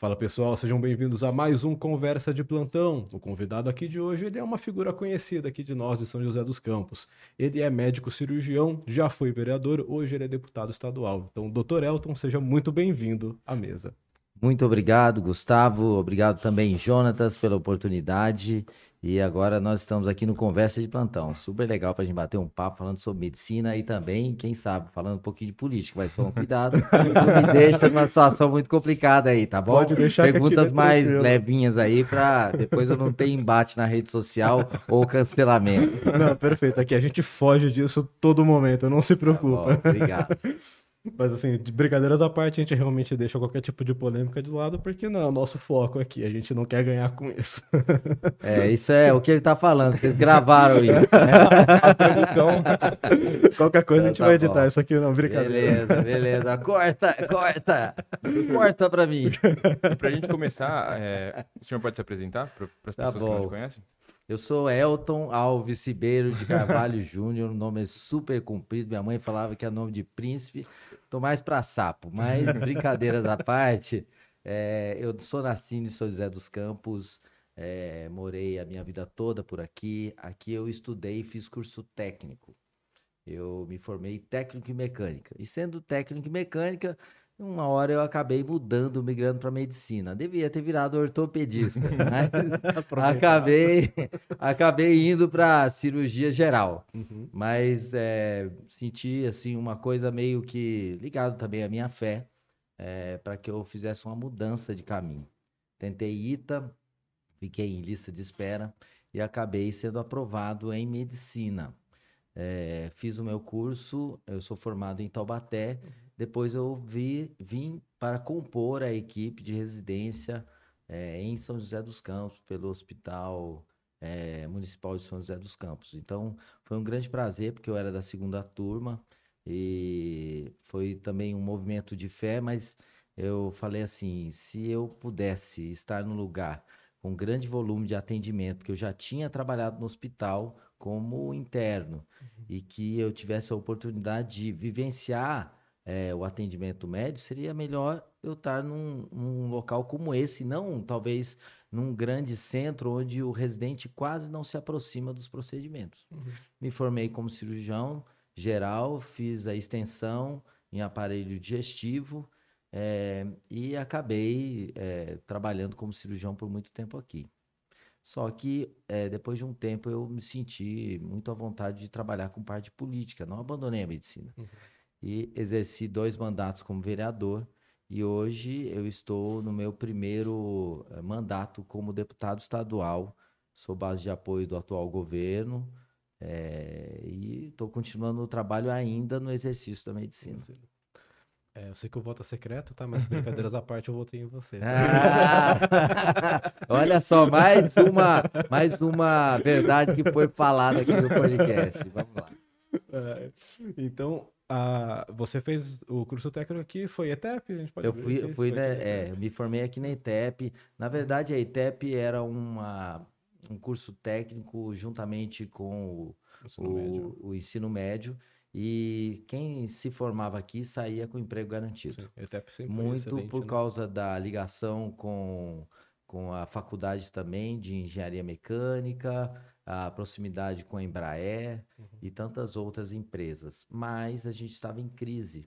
Fala pessoal, sejam bem-vindos a mais um Conversa de Plantão. O convidado aqui de hoje ele é uma figura conhecida aqui de nós de São José dos Campos. Ele é médico cirurgião, já foi vereador, hoje ele é deputado estadual. Então, doutor Elton, seja muito bem-vindo à mesa. Muito obrigado, Gustavo. Obrigado também, Jonatas, pela oportunidade. E agora nós estamos aqui no Conversa de Plantão. Super legal para a gente bater um papo falando sobre medicina e também, quem sabe, falando um pouquinho de política. Mas toma cuidado, não me deixa numa situação muito complicada aí, tá bom? Pode deixar Perguntas mais tranquilo. levinhas aí para depois eu não ter embate na rede social ou cancelamento. Não, perfeito. Aqui a gente foge disso todo momento, não se Tá preocupa. bom, obrigado. Mas assim, de brincadeiras à parte, a gente realmente deixa qualquer tipo de polêmica de lado, porque não é o nosso foco aqui, a gente não quer ganhar com isso. É, isso é o que ele tá falando. Vocês gravaram isso, né? A produção, qualquer coisa a gente Tá vai editar bom. isso aqui, não, brincadeira. Beleza, beleza. Corta, corta. Corta pra mim. E pra gente começar, é, o senhor pode se apresentar para as Tá pessoas que não bom. te conhecem? Eu sou Elton Alves Ribeiro de Carvalho Júnior, o nome é super comprido. Minha mãe falava que é nome de príncipe. Tô mais pra sapo, mas brincadeiras à parte. é, eu sou nascido em São José dos Campos, é, morei a minha vida toda por aqui. Aqui eu estudei e fiz curso técnico. Eu me formei técnico em mecânica. E sendo técnico em mecânica, uma hora eu acabei mudando, migrando para medicina. Devia ter virado ortopedista, mas acabei, acabei indo para cirurgia geral. Uhum. Mas é, senti assim uma coisa meio que ligado também à minha fé, para que eu fizesse uma mudança de caminho. Tentei ITA, fiquei em lista de espera e acabei sendo aprovado em medicina. É, fiz o meu curso, eu sou formado em Taubaté. Depois eu vi, vim para compor a equipe de residência é, em São José dos Campos, pelo Hospital é, Municipal de São José dos Campos. Então, foi um grande prazer, porque eu era da segunda turma e foi também um movimento de fé, mas eu falei assim: se eu pudesse estar num lugar com grande volume de atendimento, porque eu já tinha trabalhado no hospital como interno e que eu tivesse a oportunidade de vivenciar eh, o atendimento médio, seria melhor eu estar num, num local como esse, não talvez num grande centro onde o residente quase não se aproxima dos procedimentos. Uhum. Me formei como cirurgião geral, fiz a extensão em aparelho digestivo eh, e acabei eh, trabalhando como cirurgião por muito tempo aqui. Só que eh, depois de um tempo eu me senti muito à vontade de trabalhar com parte política, não abandonei a medicina. Uhum. E exerci dois mandatos como vereador e hoje eu estou no meu primeiro eh, mandato como deputado estadual, sou base de apoio do atual governo eh, e estou continuando o trabalho ainda no exercício da medicina. É, eu sei que o voto é secreto, tá? Mas brincadeiras à parte, eu votei em você. tá? Ah! Olha só, mais uma, mais uma verdade que foi falada aqui no podcast. Vamos lá. É, então, a- você fez o curso técnico aqui, foi ETEP? A gente pode Eu fui, eu fui né, aqui, é, me formei aqui na ITEP. Na verdade, a ITEP era uma, um curso técnico juntamente com o, ensino médio. o, o ensino médio. E quem se formava aqui saía com emprego garantido. Sim, ETEP sempre Muito por né? causa da ligação com, com a faculdade também de engenharia mecânica, a proximidade com a Embraer Uhum. e tantas outras empresas. Mas a gente estava em crise.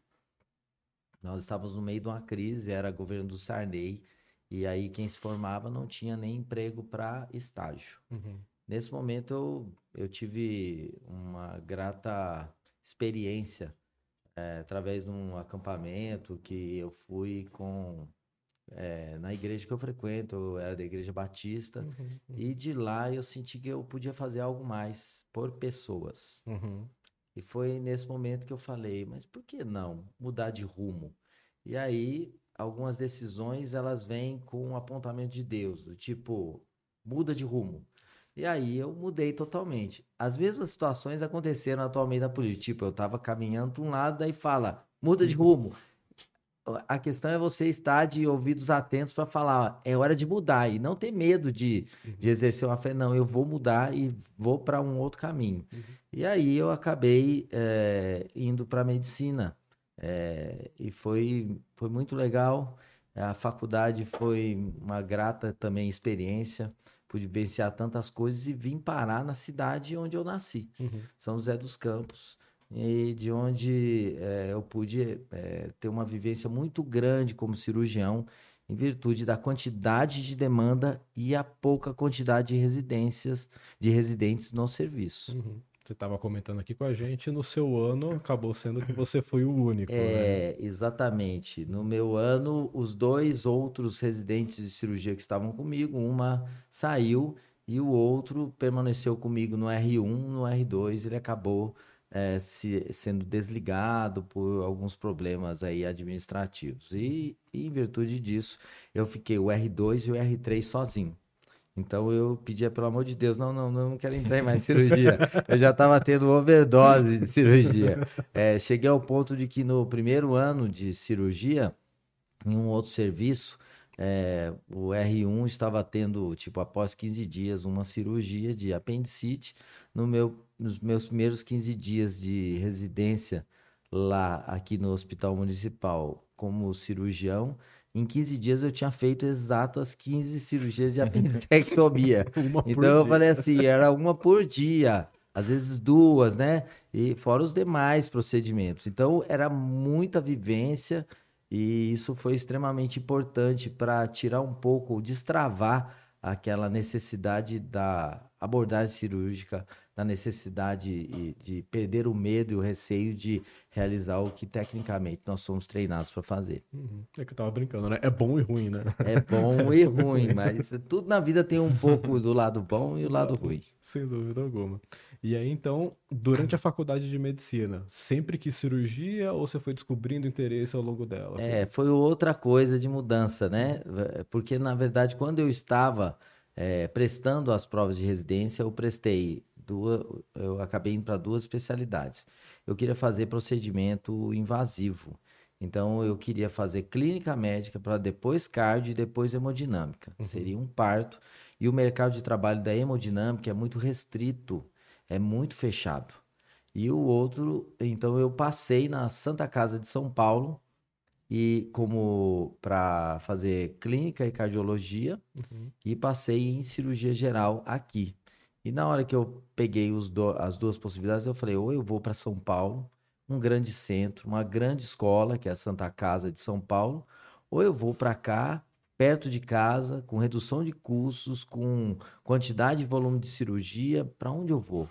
Nós estávamos no meio de uma crise, era governo do Sarney, e aí quem se formava não tinha nem emprego para estágio. Uhum. Nesse momento eu, eu tive uma grata experiência eh, através de um acampamento que eu fui com eh, na igreja que eu frequento, eu era da igreja batista, Uhum. e de lá eu senti que eu podia fazer algo mais por pessoas. Uhum. E foi nesse momento que eu falei, mas por que não mudar de rumo? E aí, algumas decisões, elas vêm com um apontamento de Deus, do tipo, muda de rumo. E aí eu mudei totalmente. As mesmas situações aconteceram atualmente na política. Tipo, eu estava caminhando para um lado, daí fala, muda de rumo. A questão é você estar de ouvidos atentos para falar, ó, é hora de mudar e não ter medo de, de exercer uma fé. Não, eu vou mudar e vou para um outro caminho. Uhum. E aí eu acabei eh, indo para medicina. eh, e foi, foi muito legal. A faculdade foi uma grata também experiência, pude vivenciar tantas coisas e vim parar na cidade onde eu nasci, Uhum. São José dos Campos, e de onde eh, eu pude eh, ter uma vivência muito grande como cirurgião, em virtude da quantidade de demanda e a pouca quantidade de residências, de residentes no serviço. Uhum. Você estava comentando aqui com a gente, no seu ano acabou sendo que você foi o único, né? É, exatamente. No meu ano, os dois outros residentes de cirurgia que estavam comigo, uma saiu e o outro permaneceu comigo no R1, no R2, ele acabou é, se- sendo desligado por alguns problemas aí administrativos. E, e em virtude disso, eu fiquei o R2 e o R3 sozinho. Então eu pedia, pelo amor de Deus, não, não, não quero entrar em mais cirurgia. Eu já estava tendo overdose de cirurgia. É, cheguei ao ponto de que no primeiro ano de cirurgia, em um outro serviço, é, o R1 estava tendo, tipo, após 15 dias, uma cirurgia de apendicite. No meu, nos meus primeiros 15 dias de residência lá, aqui no Hospital Municipal, como cirurgião, em 15 dias eu tinha feito exato as 15 cirurgias de apendicectomia. Uma por Então eu dia. falei assim, era uma por dia, às vezes duas, né? E fora os demais procedimentos. Então era muita vivência e isso foi extremamente importante para tirar um pouco, destravar aquela necessidade da abordagem cirúrgica, da necessidade e- de perder o medo e o receio de realizar o que tecnicamente nós somos treinados para fazer. Uhum. É que eu tava brincando, né? É bom e ruim, né? É bom e ruim, mas tudo na vida tem um pouco do lado bom e o lado ruim. Sem dúvida alguma. E aí, então, durante a faculdade de medicina, sempre que cirurgia ou você foi descobrindo interesse ao longo dela? É, foi outra coisa de mudança, né? Porque, na verdade, quando eu estava eh, prestando as provas de residência, eu prestei duas, eu acabei indo para duas especialidades. Eu queria fazer procedimento invasivo. Então, eu queria fazer clínica médica para depois cardio e depois hemodinâmica. Seria um parto. E o mercado de trabalho da hemodinâmica é muito restrito, é muito fechado. E o outro, então eu passei na Santa Casa de São Paulo e como para fazer clínica e cardiologia Uhum. e passei em cirurgia geral aqui. E na hora que eu peguei os do- as duas possibilidades, eu falei, ou eu vou para São Paulo, um grande centro, uma grande escola, que é a Santa Casa de São Paulo, ou eu vou para cá, perto de casa, com redução de custos, com quantidade e volume de cirurgia, para onde eu vou?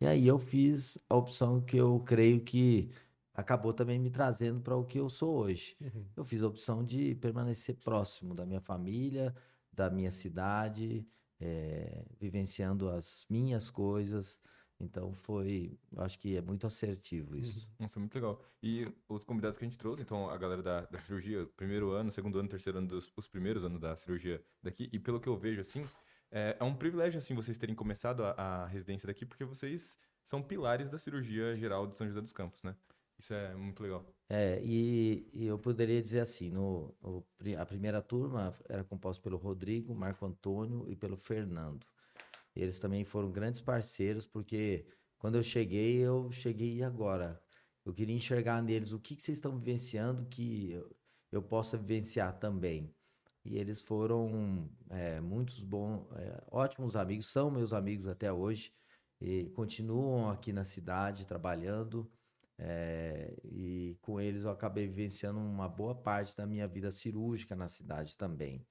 E aí eu fiz a opção que eu creio que acabou também me trazendo para o que eu sou hoje. Uhum. Eu fiz a opção de permanecer próximo da minha família, da minha cidade, eh, vivenciando as minhas coisas. Então foi, eu acho que é muito assertivo isso. Nossa, muito legal. E os convidados que a gente trouxe, então a galera da, da cirurgia, primeiro ano, segundo ano, terceiro ano, dos, os primeiros anos da cirurgia daqui, e pelo que eu vejo, assim, é, é um privilégio, assim, vocês terem começado a, a residência daqui, porque vocês são pilares da cirurgia geral de São José dos Campos, né? Isso é muito legal. É, e, e eu poderia dizer assim, no, pri- a primeira turma era composta pelo Rodrigo, Marco Antônio e pelo Fernando. Eles também foram grandes parceiros, porque quando eu cheguei, eu cheguei agora. Eu queria enxergar neles o que, que vocês estão vivenciando que eu, eu possa vivenciar também. E eles foram é, muitos bons, é, ótimos amigos, são meus amigos até hoje, e continuam aqui na cidade trabalhando. É, e com eles eu acabei vivenciando uma boa parte da minha vida cirúrgica na cidade também.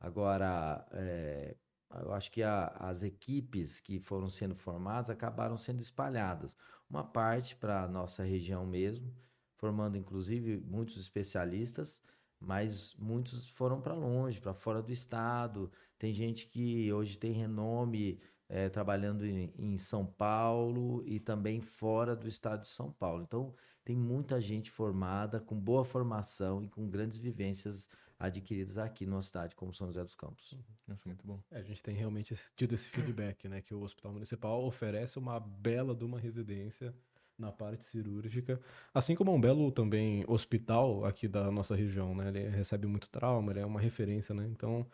Agora, é, eu acho que a- as equipes que foram sendo formadas acabaram sendo espalhadas. Uma parte para a nossa região mesmo, formando inclusive muitos especialistas, mas muitos foram para longe, para fora do estado. Tem gente que hoje tem renome eh, trabalhando em, em São Paulo e também fora do estado de São Paulo. Então, tem muita gente formada, com boa formação e com grandes vivências adquiridas aqui numa cidade como São José dos Campos. Nossa, muito bom. É, a gente tem realmente tido esse feedback, né? Que o Hospital Municipal oferece uma bela de uma residência na parte cirúrgica, assim como é um belo também hospital aqui da nossa região, né? Ele recebe muito trauma, ele é uma referência, né? Então,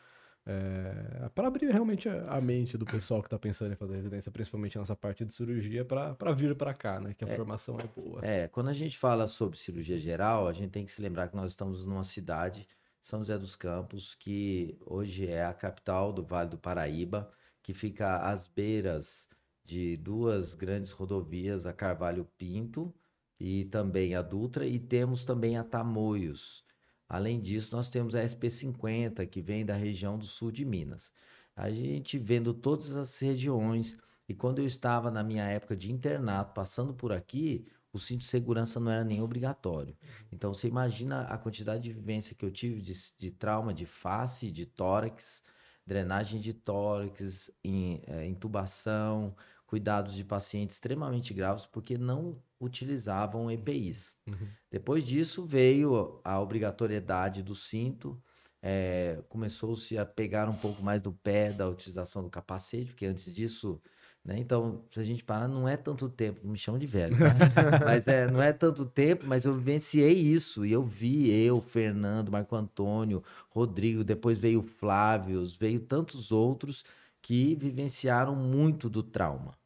é, para abrir realmente a mente do pessoal que está pensando em fazer residência, principalmente nessa parte de cirurgia, para vir para cá, né? Que a formação é boa. É, quando a gente fala sobre cirurgia geral, a gente tem que se lembrar que nós estamos numa cidade São José dos Campos, que hoje é a capital do Vale do Paraíba, que fica às beiras de duas grandes rodovias, a Carvalho Pinto e também a Dutra, e temos também a Tamoios. Além disso, nós temos a SP50, que vem da região do sul de Minas. A gente vendo todas as regiões, e quando eu estava na minha época de internato, passando por aqui, o cinto de segurança não era nem obrigatório. Então você imagina a quantidade de vivência que eu tive de, de trauma de face, de tórax, drenagem de tórax, in, é, intubação, cuidados de pacientes extremamente graves, porque não utilizavam EPIs. Uhum. Depois disso veio a obrigatoriedade do cinto, é, começou-se a pegar um pouco mais do pé da utilização do capacete, porque antes disso né? Então, se a gente parar, não é tanto tempo, me chamam de velho, tá? mas é, não é tanto tempo, mas eu vivenciei isso, e eu vi eu, Fernando, Marco Antônio, Rodrigo, depois veio Flávio, veio tantos outros que vivenciaram muito do trauma.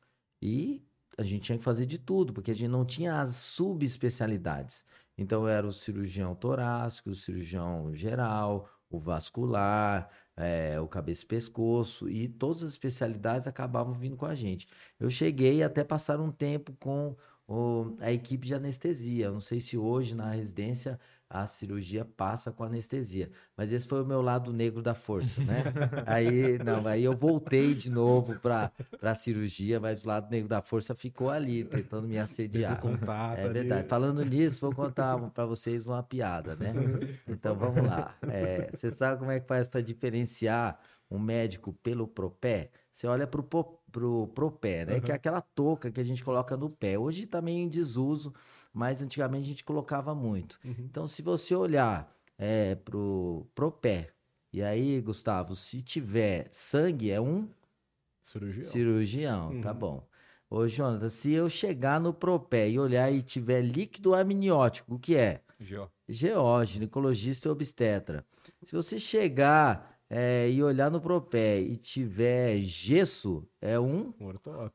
E a gente tinha que fazer de tudo, porque a gente não tinha as subespecialidades. Então, era o cirurgião torácico, o cirurgião geral, o vascular, é, o cabeça e pescoço, e todas as especialidades acabavam vindo com a gente. Eu cheguei até passar um tempo com o, a equipe de anestesia. Eu não sei se hoje na residência a cirurgia passa com anestesia. Mas esse foi o meu lado negro da força, né? aí, não, aí eu voltei de novo para a cirurgia, mas o lado negro da força ficou ali, tentando me assediar. Contato, é verdade. Ali. Falando nisso, vou contar para vocês uma piada, né? Então vamos lá. É, você sabe como é que faz para diferenciar um médico pelo propé? Você olha para o propé, né? Uhum. Que é aquela touca que a gente coloca no pé. Hoje está meio em desuso mas antigamente a gente colocava muito. Uhum. Então, se você olhar é, pro, pro pé, e aí, Gustavo, se tiver sangue, é um cirurgião. Cirurgião, tá uhum. tá bom. Ô, Jonathan, se eu chegar no propé e olhar e tiver líquido amniótico, o que é? Geó. Geó, ginecologista e obstetra. Se você chegar é, e olhar no propé e tiver gesso, é um,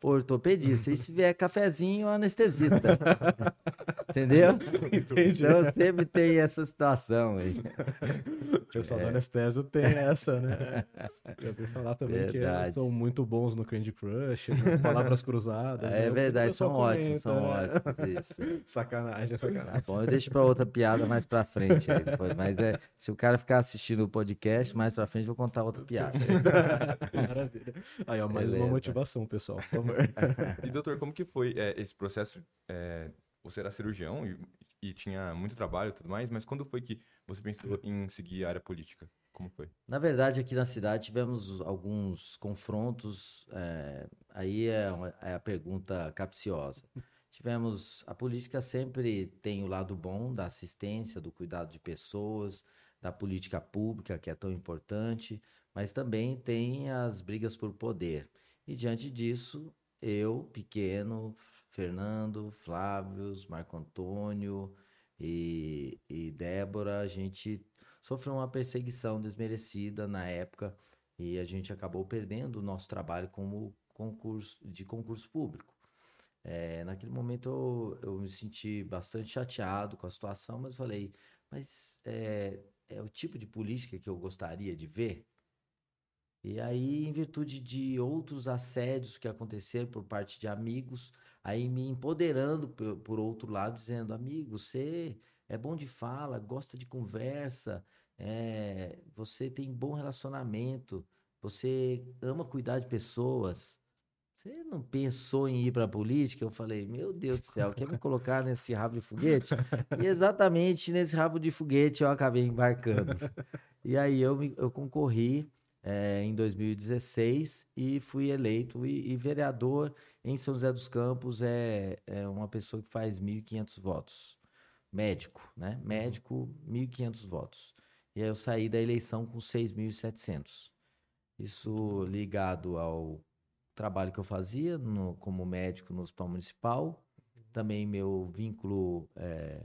ortopedista. E se vier cafezinho, anestesista. Entendeu? Entendi. Então sempre tem essa situação aí. O pessoal é. do anestésio tem essa, né? Eu ouvi falar também verdade. que eles estão muito bons no Candy Crush, palavras cruzadas. É né? verdade, são comenta, ótimos, são né? ótimos. Isso. Sacanagem, sacanagem. Tá bom, eu deixo para outra piada mais para frente. Aí, depois. Mas é, se o cara ficar assistindo o podcast, mais para frente vou contar outra piada. Maravilha. Aí, ó, mais Beleza. uma motivação, pessoal, por favor. E, doutor, como que foi é, esse processo? É, você era cirurgião e, e, tinha muito trabalho e tudo mais, mas quando foi que você pensou em seguir a área política? Como foi? Na verdade, aqui na cidade tivemos alguns confrontos. É, aí é, uma, é a pergunta capciosa. Tivemos. A política sempre tem o lado bom da assistência, do cuidado de pessoas, da política pública, que é tão importante, mas também tem as brigas por poder. E diante disso, eu, pequeno, Fernando, Flávio, Marco Antônio e, e Débora, a gente sofreu uma perseguição desmerecida na época e a gente acabou perdendo o nosso trabalho como concurso de concurso público. É, naquele momento eu, eu, me senti bastante chateado com a situação, mas falei, mas é, é o tipo de política que eu gostaria de ver? E aí, em virtude de outros assédios que aconteceram por parte de amigos, aí me empoderando por, outro lado, dizendo: amigo, você é bom de fala, gosta de conversa, é, você tem bom relacionamento, você ama cuidar de pessoas. Você não pensou em ir para a política? Eu falei, meu Deus do céu, quer me colocar nesse rabo de foguete? E exatamente nesse rabo de foguete eu acabei embarcando. E aí eu, me, eu concorri é, em 2016 e fui eleito. E, e, vereador em São José dos Campos é, é uma pessoa que faz 1.500 votos. Médico, né? Uhum. Médico, 1.500 votos. E aí eu saí da eleição com 6.700. Isso ligado ao trabalho que eu fazia no, como médico no Hospital Municipal, também meu vínculo é,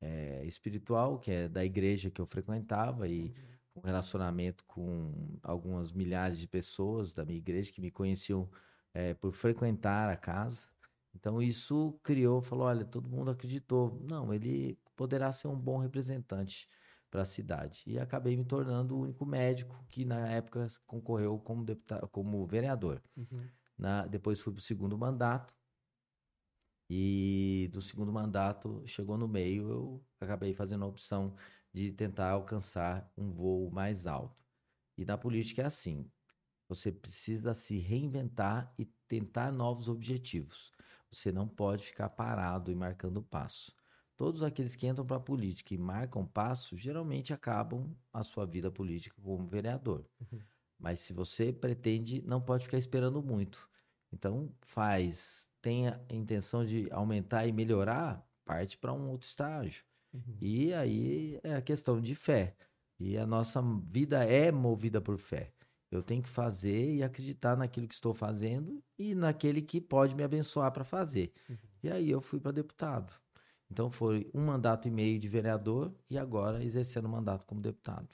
é, espiritual, que é da igreja que eu frequentava e um relacionamento com algumas milhares de pessoas da minha igreja que me conheciam é, por frequentar a casa. Então isso criou, falou, olha, todo mundo acreditou, não, ele poderá ser um bom representante para a cidade. E acabei me tornando o único médico que na época concorreu como deputado, como vereador. Uhum. Na, depois fui para o segundo mandato. E do segundo mandato, chegou no meio, eu acabei fazendo a opção de tentar alcançar um voo mais alto. E na política é assim: você precisa se reinventar e tentar novos objetivos. Você não pode ficar parado e marcando passo. Todos aqueles que entram para a política e marcam passo, geralmente acabam a sua vida política como vereador. Uhum. Mas se você pretende, não pode ficar esperando muito. Então, faz, tenha a intenção de aumentar e melhorar, parte para um outro estágio. Uhum. E aí é a questão de fé. E a nossa vida é movida por fé. Eu tenho que fazer e acreditar naquilo que estou fazendo e naquele que pode me abençoar para fazer. Uhum. E aí eu fui para deputado. Então foi um mandato e meio de vereador e agora exercendo o mandato como deputado.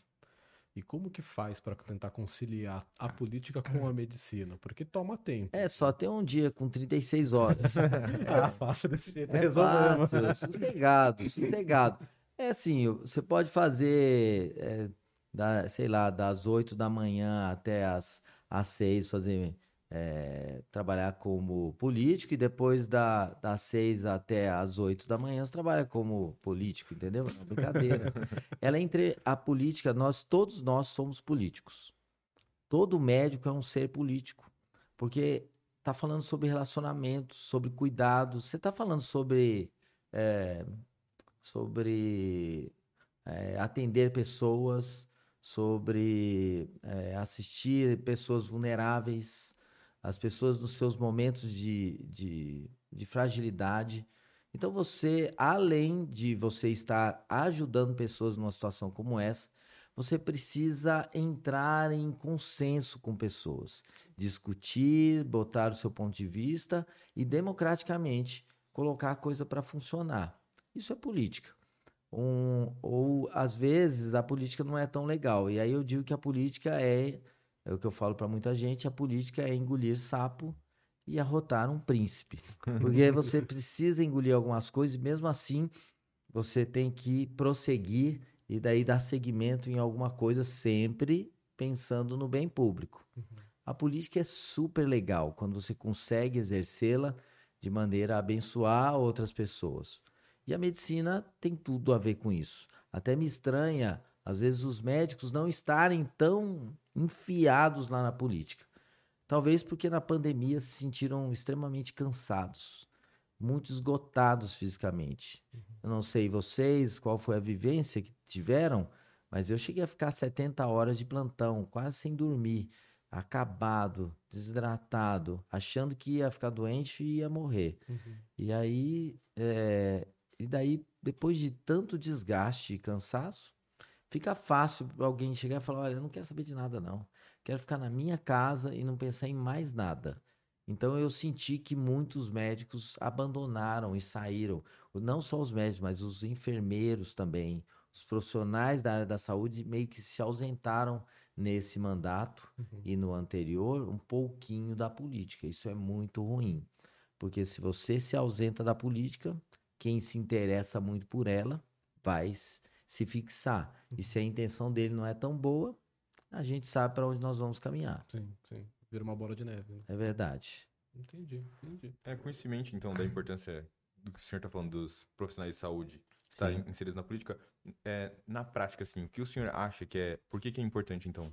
E como que faz para tentar conciliar a política com a medicina? Porque toma tempo. É só ter um dia com 36 horas. Ah, faça desse jeito. É resolvemos. fácil, sossegado, sossegado. É assim, você pode fazer, é, da, sei lá, das 8 da manhã até as, as 6, fazer, é, trabalhar como político e depois da, das 6 até as 8 da manhã você trabalha como político, entendeu? Não, brincadeira. Ela é entre a política, nós, todos nós somos políticos. Todo médico é um ser político, porque tá falando sobre relacionamentos, sobre cuidados, você tá falando sobre é, sobre é, atender pessoas, sobre é, assistir pessoas vulneráveis, as pessoas nos seus momentos de, de, de fragilidade. Então você, além de você estar ajudando pessoas numa situação como essa, você precisa entrar em consenso com pessoas, discutir, botar o seu ponto de vista e democraticamente colocar a coisa para funcionar. Isso é política. Um, ou às vezes a política não é tão legal. E aí eu digo que a política é, é o que eu falo para muita gente, a política é engolir sapo e arrotar um príncipe. Porque você precisa engolir algumas coisas e mesmo assim você tem que prosseguir e daí dar seguimento em alguma coisa sempre pensando no bem público. Uhum. A política é super legal quando você consegue exercê-la de maneira a abençoar outras pessoas. E a medicina tem tudo a ver com isso. Até me estranha, às vezes, os médicos não estarem tão enfiados lá na política. Talvez porque na pandemia se sentiram extremamente cansados, muito esgotados fisicamente. Eu não sei vocês qual foi a vivência que tiveram, mas eu cheguei a ficar 70 horas de plantão, quase sem dormir, acabado, desidratado, achando que ia ficar doente e ia morrer. Uhum. E aí, é, e daí, depois de tanto desgaste e cansaço, fica fácil para alguém chegar e falar: Olha, eu não quero saber de nada, não. Quero ficar na minha casa e não pensar em mais nada. Então, eu senti que muitos médicos abandonaram e saíram. Não só os médicos, mas os enfermeiros também. Os profissionais da área da saúde meio que se ausentaram nesse mandato Uhum. e no anterior um pouquinho da política. Isso é muito ruim. Porque se você se ausenta da política, quem se interessa muito por ela vai se fixar. E se a intenção dele não é tão boa, a gente sabe para onde nós vamos caminhar. Sim, sim. Vira uma bola de neve. né? É verdade. Entendi, entendi. É, com esse em mente, então, da importância do que o senhor está falando dos profissionais de saúde estarem Sim. inseridos na política, é, na prática, assim, o que o senhor acha que é. Por que, que é importante, então?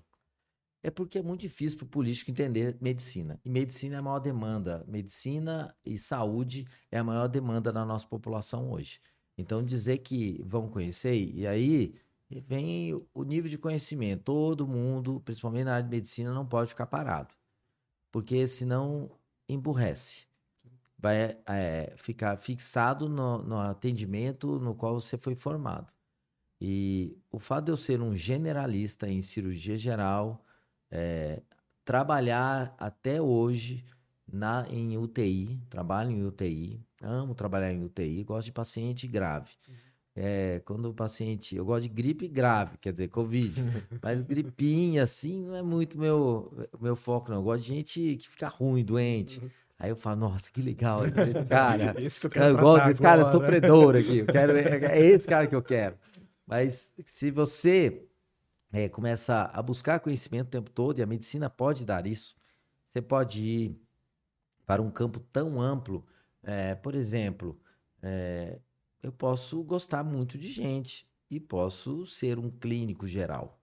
É porque é muito difícil para o político entender medicina. E medicina é a maior demanda. Medicina e saúde é a maior demanda da nossa população hoje. Então, dizer que vão conhecer, e aí vem o nível de conhecimento. Todo mundo, principalmente na área de medicina, não pode ficar parado. Porque senão emburrece. Vai é, ficar fixado no, no atendimento no qual você foi formado. E o fato de eu ser um generalista em cirurgia geral, é, trabalhar até hoje na, em UTI, trabalho em UTI, amo trabalhar em UTI, gosto de paciente grave. É, quando o paciente. Eu gosto de gripe grave, quer dizer, Covid. Mas gripinha, assim, não é muito meu, meu foco, não. Eu gosto de gente que fica ruim, doente. Aí eu falo, nossa, que legal esse cara. Esse que eu Eu quero gosto tratar desse cara agora. sofredor aqui. Eu quero, é esse cara que eu quero. Mas se você é, começa a buscar conhecimento o tempo todo, e a medicina pode dar isso, você pode ir para um campo tão amplo. É, por exemplo, é, eu posso gostar muito de gente e posso ser um clínico geral,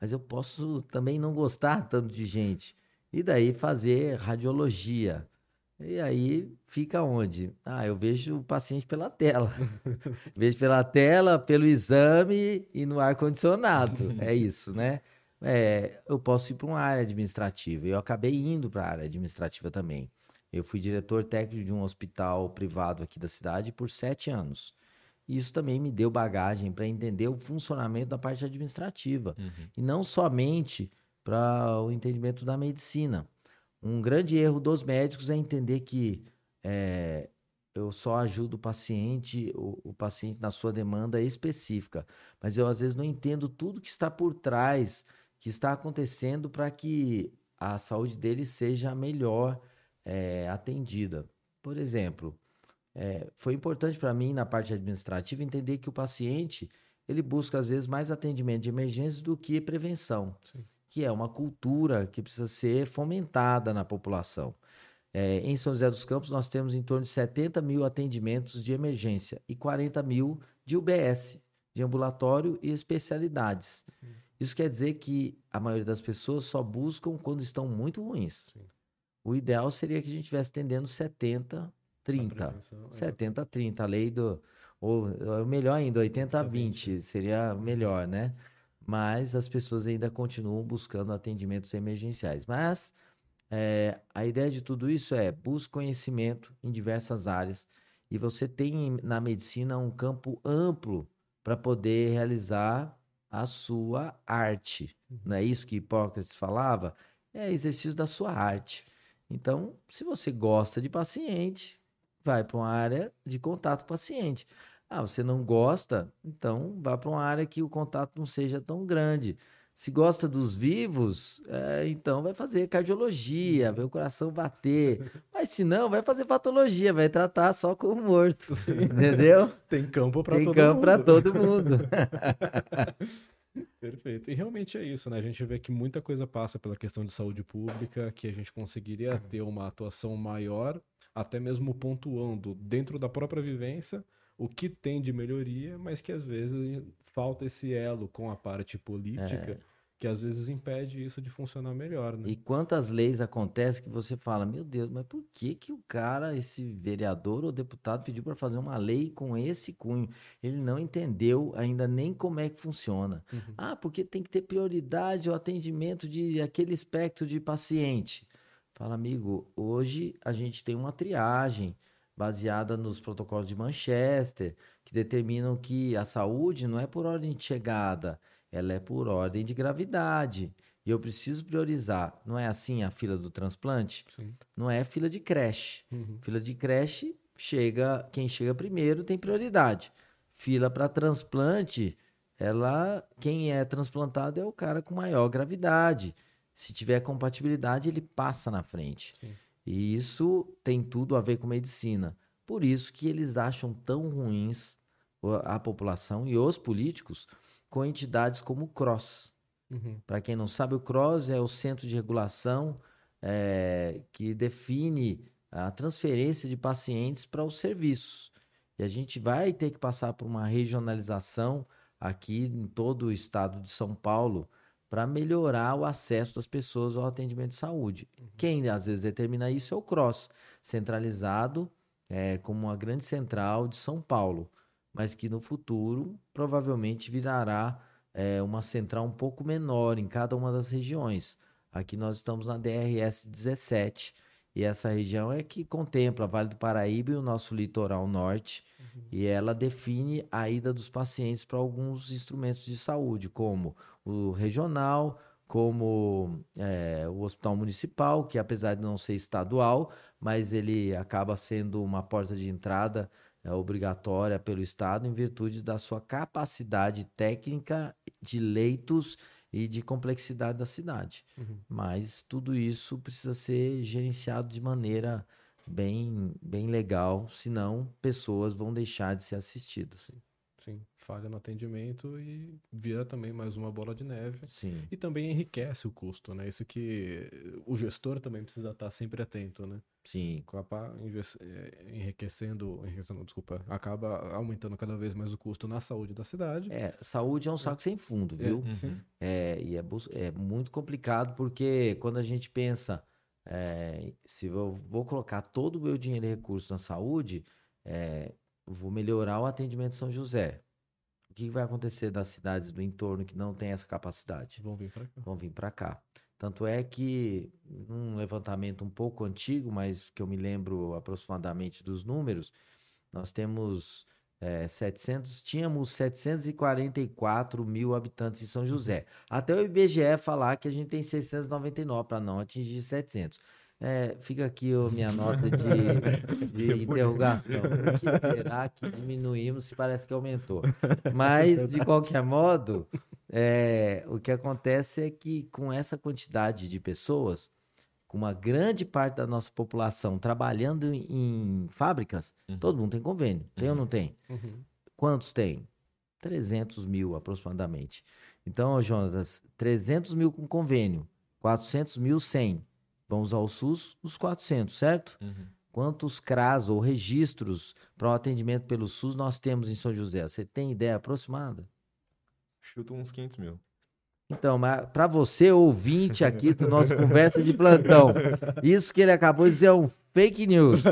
mas eu posso também não gostar tanto de gente. E daí fazer radiologia, e aí fica onde? Ah, eu vejo o paciente pela tela. vejo pela tela, pelo exame e no ar-condicionado. é isso, né? É, eu posso ir para uma área administrativa. Eu acabei indo para a área administrativa também. Eu fui diretor técnico de um hospital privado aqui da cidade por sete anos. Isso também me deu bagagem para entender o funcionamento da parte administrativa. Uhum. E não somente para o entendimento da medicina. Um grande erro dos médicos é entender que é, eu só ajudo o paciente, o, o, paciente na sua demanda específica, mas eu às vezes não entendo tudo que está por trás, que está acontecendo para que a saúde dele seja melhor é, atendida. Por exemplo, é, foi importante para mim na parte administrativa entender que o paciente ele busca às vezes mais atendimento de emergência do que prevenção. Sim que é uma cultura que precisa ser fomentada na população. É, em São José dos Campos, nós temos em torno de 70 mil atendimentos de emergência e 40 mil de UBS, de ambulatório e especialidades. Uhum. Isso quer dizer que a maioria das pessoas só buscam quando estão muito ruins. Sim. O ideal seria que a gente estivesse atendendo 70, 30. 70, 30. A lei do. Ou melhor ainda, 80 20 seria melhor, né? mas as pessoas ainda continuam buscando atendimentos emergenciais. Mas é, a ideia de tudo isso é busque conhecimento em diversas áreas e você tem na medicina um campo amplo para poder realizar a sua arte. Uhum. Não é isso que Hipócrates falava? É exercício da sua arte. Então, se você gosta de paciente, vai para uma área de contato com o paciente. Ah, você não gosta? Então vá para uma área que o contato não seja tão grande. Se gosta dos vivos, é, então vai fazer cardiologia, uhum. ver o coração bater. Mas se não, vai fazer patologia, vai tratar só com o morto. Entendeu? Tem campo para todo mundo. Tem campo para todo mundo. Perfeito. E realmente é isso, né? A gente vê que muita coisa passa pela questão de saúde pública, que a gente conseguiria uhum. ter uma atuação maior, até mesmo pontuando dentro da própria vivência o que tem de melhoria, mas que às vezes falta esse elo com a parte política. É. Que às vezes impede isso de funcionar melhor, né? E quantas leis acontecem que você fala, meu Deus, mas por que que o cara, esse vereador ou deputado pediu para fazer uma lei com esse cunho? Ele não entendeu ainda nem como é que funciona. Uhum. Ah, porque tem que ter prioridade o atendimento de aquele espectro de paciente. Fala, amigo, hoje a gente tem uma triagem baseada nos protocolos de Manchester, que determinam que a saúde não é por ordem de chegada, ela é por ordem de gravidade. E eu preciso priorizar. Não é assim a fila do transplante? Sim. Não é fila de creche. Uhum. Fila de creche, chega, quem chega primeiro tem prioridade. Fila para transplante, ela, quem é transplantado é o cara com maior gravidade. Se tiver compatibilidade, ele passa na frente. Sim. E isso tem tudo a ver com medicina. Por isso que eles acham tão ruins a população e os políticos com entidades como o CROSS. Uhum. Para quem não sabe, o CROSS é o centro de regulação é, que define a transferência de pacientes para os serviços. E a gente vai ter que passar por uma regionalização aqui em todo o estado de São Paulo para melhorar o acesso das pessoas ao atendimento de saúde. Uhum. Quem às vezes determina isso é o CROSS, centralizado é, como uma grande central de São Paulo, mas que no futuro provavelmente virará é, uma central um pouco menor em cada uma das regiões. Aqui nós estamos na DRS 17, e essa região é que contempla Vale do Paraíba e o nosso litoral norte. Uhum. E ela define a ida dos pacientes para alguns instrumentos de saúde, como o regional, como é, o hospital municipal, que apesar de não ser estadual, mas ele acaba sendo uma porta de entrada é, obrigatória pelo Estado em virtude da sua capacidade técnica de leitos e de complexidade da cidade. Uhum. Mas tudo isso precisa ser gerenciado de maneira bem, bem legal, senão pessoas vão deixar de ser assistidas. sim. Falha no atendimento e vira também mais uma bola de neve. Sim. E também enriquece o custo, né? Isso que o gestor também precisa estar sempre atento, né? Sim. Acaba eh, enriquecendo, enriquecendo, desculpa, acaba aumentando cada vez mais o custo na saúde da cidade. É, saúde é um saco sem fundo, viu? Uhum. Sim. É, e é, é muito complicado porque quando a gente pensa, é, se eu vou colocar todo o meu dinheiro e recurso na saúde, é, vou melhorar o atendimento em São José. O que vai acontecer das cidades do entorno que não têm essa capacidade? Vão vir para cá. Vão vir para cá. Tanto é que, num levantamento um pouco antigo, mas que eu me lembro aproximadamente dos números, nós temos é, 700, tínhamos 744 mil habitantes em São José. Até o IBGE falar que a gente tem 699 para não atingir 700. É, fica aqui a minha nota de, de interrogação. O que será que diminuímos se parece que aumentou? Mas, de qualquer modo, é, o que acontece é que com essa quantidade de pessoas, com uma grande parte da nossa população trabalhando em, fábricas, Uhum. todo mundo tem convênio. Tem ou não tem? Uhum. Quantos tem? 300 mil aproximadamente. Então, Jonas, 300 mil com convênio, 400 mil sem. Vamos usar o SUS, os 400, certo? Uhum. Quantos CRAS ou registros para o atendimento pelo SUS nós temos em São José? Você tem ideia aproximada? Chuta uns 500 mil. Então, para você, ouvinte aqui do nosso Conversa de Plantão, isso que ele acabou de dizer é um fake news.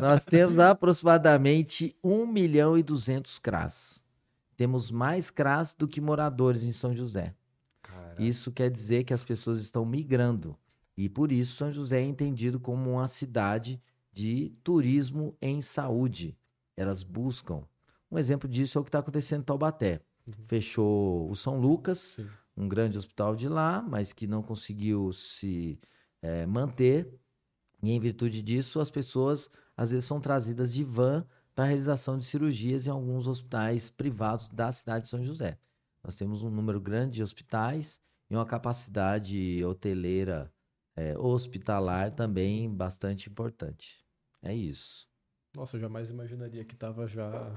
Nós temos aproximadamente 1 milhão e 200 CRAS. Temos mais CRAS do que moradores em São José. Caraca. Isso quer dizer que as pessoas estão migrando. E por isso São José é entendido como uma cidade de turismo em saúde. Elas buscam. Um exemplo disso é o que está acontecendo em Taubaté. Fechou o São Lucas, Sim. um grande hospital de lá, mas que não conseguiu se eh, manter. E em virtude disso, as pessoas às vezes são trazidas de van para a realização de cirurgias em alguns hospitais privados da cidade de São José. Nós temos um número grande de hospitais e uma capacidade hoteleira eh, hospitalar também bastante importante. É isso. Nossa, eu jamais imaginaria que tava já.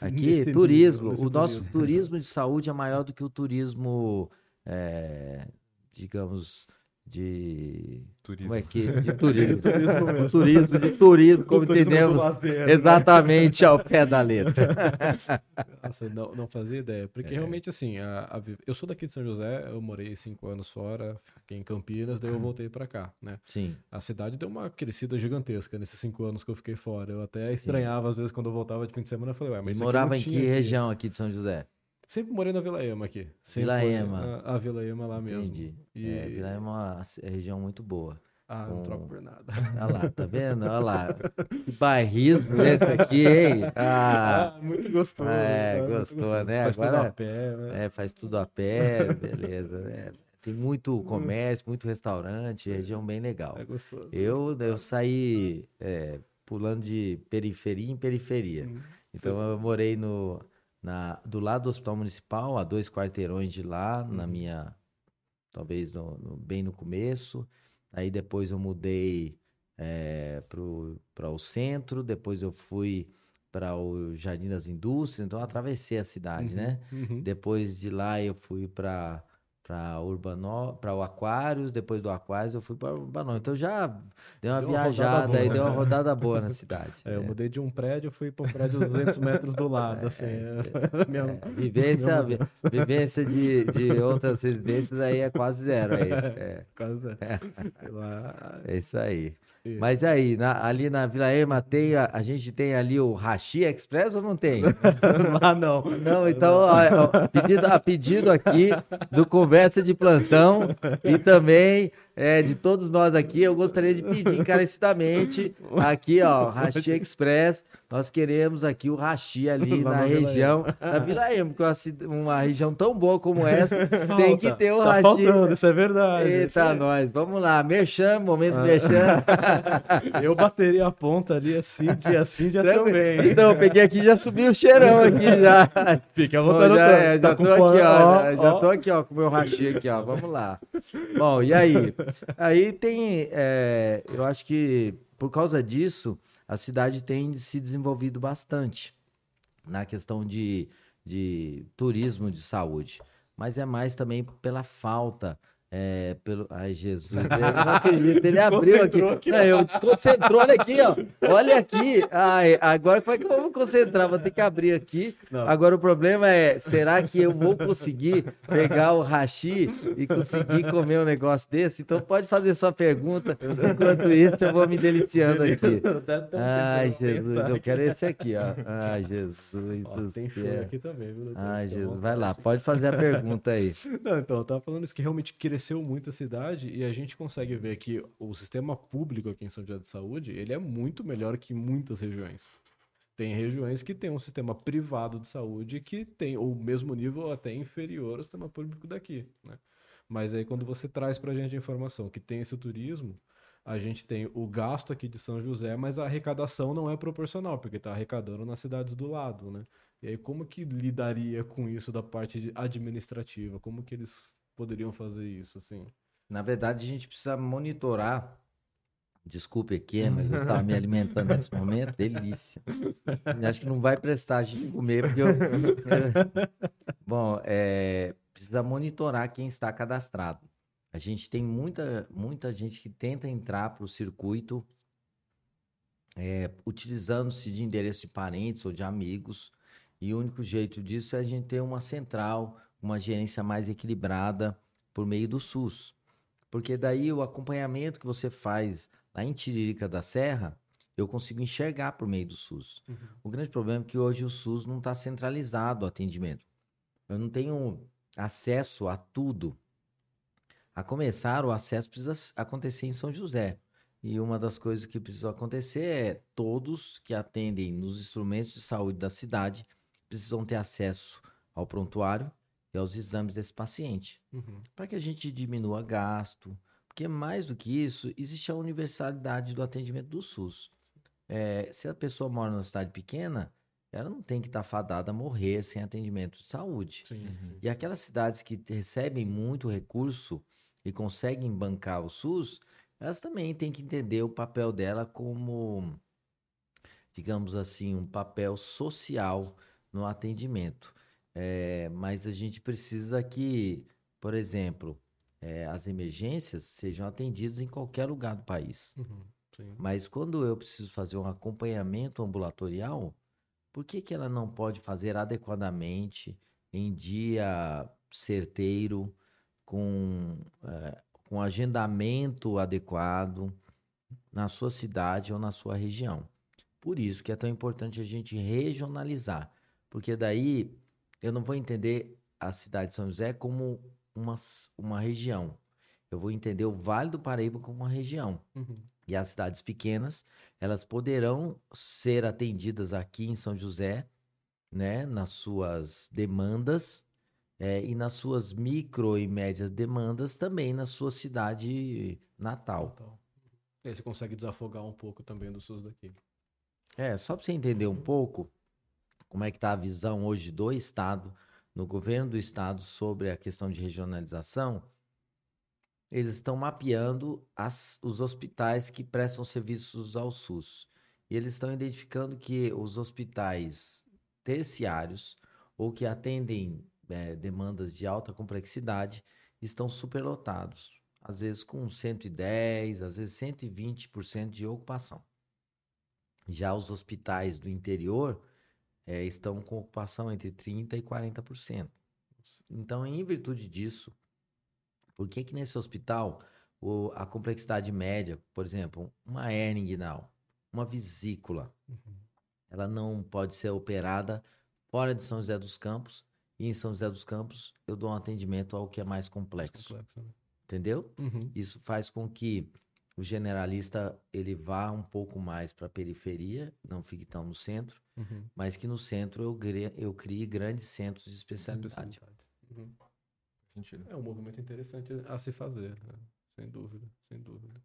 Aqui, nesse turismo. nesse o nosso turismo. turismo de saúde é maior do que o turismo, eh, digamos, de. Turismo. Como é que? De turismo. Turismo mesmo. turismo, de turismo, como Turismo entendemos. lazer, né? Exatamente ao pé da letra. Nossa, não, não fazia ideia. Porque É. realmente, assim, a- a eu sou daqui de São José, eu morei cinco anos fora, fiquei em Campinas, daí eu voltei pra cá, né? Sim. A cidade deu uma crescida gigantesca nesses cinco anos que eu fiquei fora. Eu até estranhava, às vezes, quando eu voltava de fim de semana, eu falei, ué, E mas aqui morava em que aqui. região aqui de São José? Sempre morei na Vila Ema aqui. Sempre Vila Ema. A, a Vila Ema lá mesmo. Entendi. E... É, Vila é uma região muito boa. Ah, não com- troco por nada. Olha lá, tá vendo? Olha lá. Que bairrismo esse aqui, hein? Ah, Ah, muito gostoso. É? Muito gostou, gostoso. né? Faz tudo Agora- a pé, né? é, faz tudo a pé, beleza. né? Tem muito comércio, muito restaurante, região bem legal. É gostoso. Eu, eu saí é, pulando de periferia em periferia. Hum. Então eu morei no, na, do lado do Hospital Municipal, a dois quarteirões de lá, na Uhum. minha. Talvez no- no- bem no começo. Aí depois eu mudei para o centro, depois eu fui para o Jardim das Indústrias, então eu atravessei a cidade, né? Uhum. Depois de lá eu fui para para Urbano, para o Aquários, depois do Aquários eu fui para o Urbanó. Então já dei uma Deu uma rodada viajada e boa. deu uma rodada boa na cidade. É, eu É. mudei de um prédio, fui para um prédio 200 metros do lado, assim. é, minha- É, vivência, minha vivência de, de outras residências aí é quase zero aí. É, sei lá. é isso aí. E- Mas aí, na- ali na Vila Ema tem a, a gente tem ali o Rachi Express ou não tem? Lá não. Não, então, ó, ó, pedido, a pedido aqui do Conversa de Plantão e também é, de todos nós aqui, eu gostaria de pedir encarecidamente aqui, ó, Rachi Express. Nós queremos aqui o Rachi ali na na região da Vila porque uma, cid- uma região tão boa como essa tem que Falta, ter o tá Rachi. faltando, isso é verdade. Eita, nós, vamos lá, merchan, momento Ah. merchan. Eu bateria a ponta ali assim, dia assim, dia Tranquilo. também. Então, eu peguei aqui e já subi o cheirão aqui já. Fica à Bom, vontade. já, é, já tá tô aqui, ó, já- já tô aqui, ó, com o meu rachi aqui, ó, vamos lá. Bom, e aí? Aí tem, é, eu acho que por causa disso, a cidade tem se desenvolvido bastante na questão de, de turismo de saúde, mas é mais também pela falta é, pelo... Ai, Jesus, eu não acredito, ele abriu aqui. aqui não, eu desconcentrou, olha aqui, ó. Olha aqui. Ai, agora como é que eu vou concentrar? Vou ter que abrir aqui. Não. Agora o problema é, será que eu vou conseguir pegar o hashi e conseguir comer um negócio desse? Então pode fazer sua pergunta. Enquanto isso, eu vou me deliciando aqui. Ai, Jesus, eu quero esse aqui, ó. Ai, Jesus ó, do tem céu. aqui também, viu? Ai, Jesus, vai lá, pode fazer a pergunta aí. Não, então, eu tava falando isso que realmente cresceu cresceu muito a cidade e a gente consegue ver que o sistema público aqui em São José de Saúde, ele é muito melhor que muitas regiões. Tem regiões que tem um sistema privado de saúde que tem o mesmo nível até inferior ao sistema público daqui, né? Mas aí quando você traz para a gente a informação que tem esse turismo, a gente tem o gasto aqui de São José, mas a arrecadação não é proporcional, porque está arrecadando nas cidades do lado, né? E aí como que lidaria com isso da parte administrativa? Como que eles poderiam fazer isso, assim? Na verdade, a gente precisa monitorar. Desculpe aqui, mas eu estava me alimentando nesse momento, delícia. Acho que não vai prestar a gente comer, porque eu. Bom, é, precisa monitorar quem está cadastrado. A gente tem muita, muita gente que tenta entrar para o circuito é, utilizando-se de endereço de parentes ou de amigos. E o único jeito disso é a gente ter uma central uma gerência mais equilibrada por meio do SUS. Porque daí o acompanhamento que você faz lá em Tiririca da Serra, eu consigo enxergar por meio do SUS. Uhum. O grande problema é que hoje o SUS não está centralizado o atendimento. Eu não tenho acesso a tudo. A começar, o acesso precisa acontecer em São José. E uma das coisas que precisa acontecer é todos que atendem nos instrumentos de saúde da cidade precisam ter acesso ao prontuário, e aos exames desse paciente. Uhum. Para que a gente diminua gasto. Porque mais do que isso, existe a universalidade do atendimento do SUS. É, se a pessoa mora numa cidade pequena, ela não tem que estar tá fadada a morrer sem atendimento de saúde. Uhum. E aquelas cidades que recebem muito recurso e conseguem bancar o SUS, elas também têm que entender o papel dela como, digamos assim, um papel social no atendimento. É, mas a gente precisa que, por exemplo, é, as emergências sejam atendidas em qualquer lugar do país. Uhum, mas quando eu preciso fazer um acompanhamento ambulatorial, por que, que ela não pode fazer adequadamente, em dia certeiro, com, é, com agendamento adequado na sua cidade ou na sua região? Por isso que é tão importante a gente regionalizar, porque daí eu não vou entender a cidade de São José como uma, uma região. Eu vou entender o Vale do Paraíba como uma região. Uhum. E as cidades pequenas, elas poderão ser atendidas aqui em São José, né, nas suas demandas é, e nas suas micro e médias demandas também na sua cidade natal. E aí você consegue desafogar um pouco também do SUS daqui. É, só para você entender um pouco, como é que está a visão hoje do Estado, no governo do Estado, sobre a questão de regionalização, eles estão mapeando as, os hospitais que prestam serviços ao SUS. E eles estão identificando que os hospitais terciários ou que atendem é, demandas de alta complexidade estão superlotados, às vezes com 110, às vezes 120% de ocupação. Já os hospitais do interior é, estão com ocupação entre 30% e 40%. Então, em virtude disso, por que que nesse hospital o, a complexidade média, por exemplo, uma hernia inguinal, uma vesícula, uhum. ela não pode ser operada fora de São José dos Campos e em São José dos Campos eu dou um atendimento ao que é mais complexo. complexo né? Entendeu? Uhum. Isso faz com que o generalista ele vá um pouco mais para a periferia, não fique tão no centro, uhum. mas que no centro eu, eu crie grandes centros de especialidade. Uhum. É um movimento interessante a se fazer, né? sem dúvida, sem dúvida.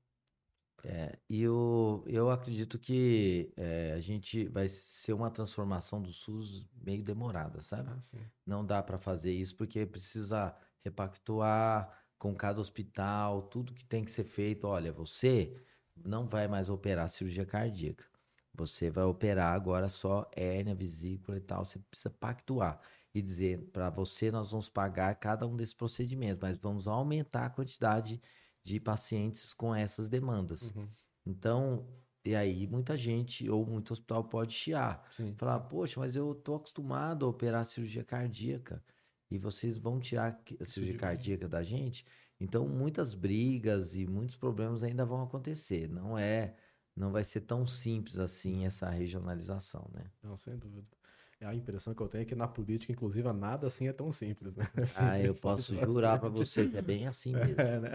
É, e eu, eu acredito que é, a gente vai ser uma transformação do SUS meio demorada, sabe? Ah, não dá para fazer isso porque precisa repactuar com cada hospital, tudo que tem que ser feito. Olha, você não vai mais operar cirurgia cardíaca. Você vai operar agora só hérnia, vesícula e tal. Você precisa pactuar e dizer para você nós vamos pagar cada um desses procedimentos, mas vamos aumentar a quantidade de pacientes com essas demandas. Uhum. Então, e aí muita gente ou muito hospital pode chiar. Sim. Falar, poxa, mas eu tô acostumado a operar cirurgia cardíaca e vocês vão tirar a cirurgia cardíaca da gente? Então, muitas brigas e muitos problemas ainda vão acontecer. Não é, não vai ser tão simples assim essa regionalização, né? Não, sem dúvida. É a impressão que eu tenho é que na política, inclusive, nada assim é tão simples, né? Assim, Ah, eu posso bastante. jurar para você que é bem assim mesmo. É, né?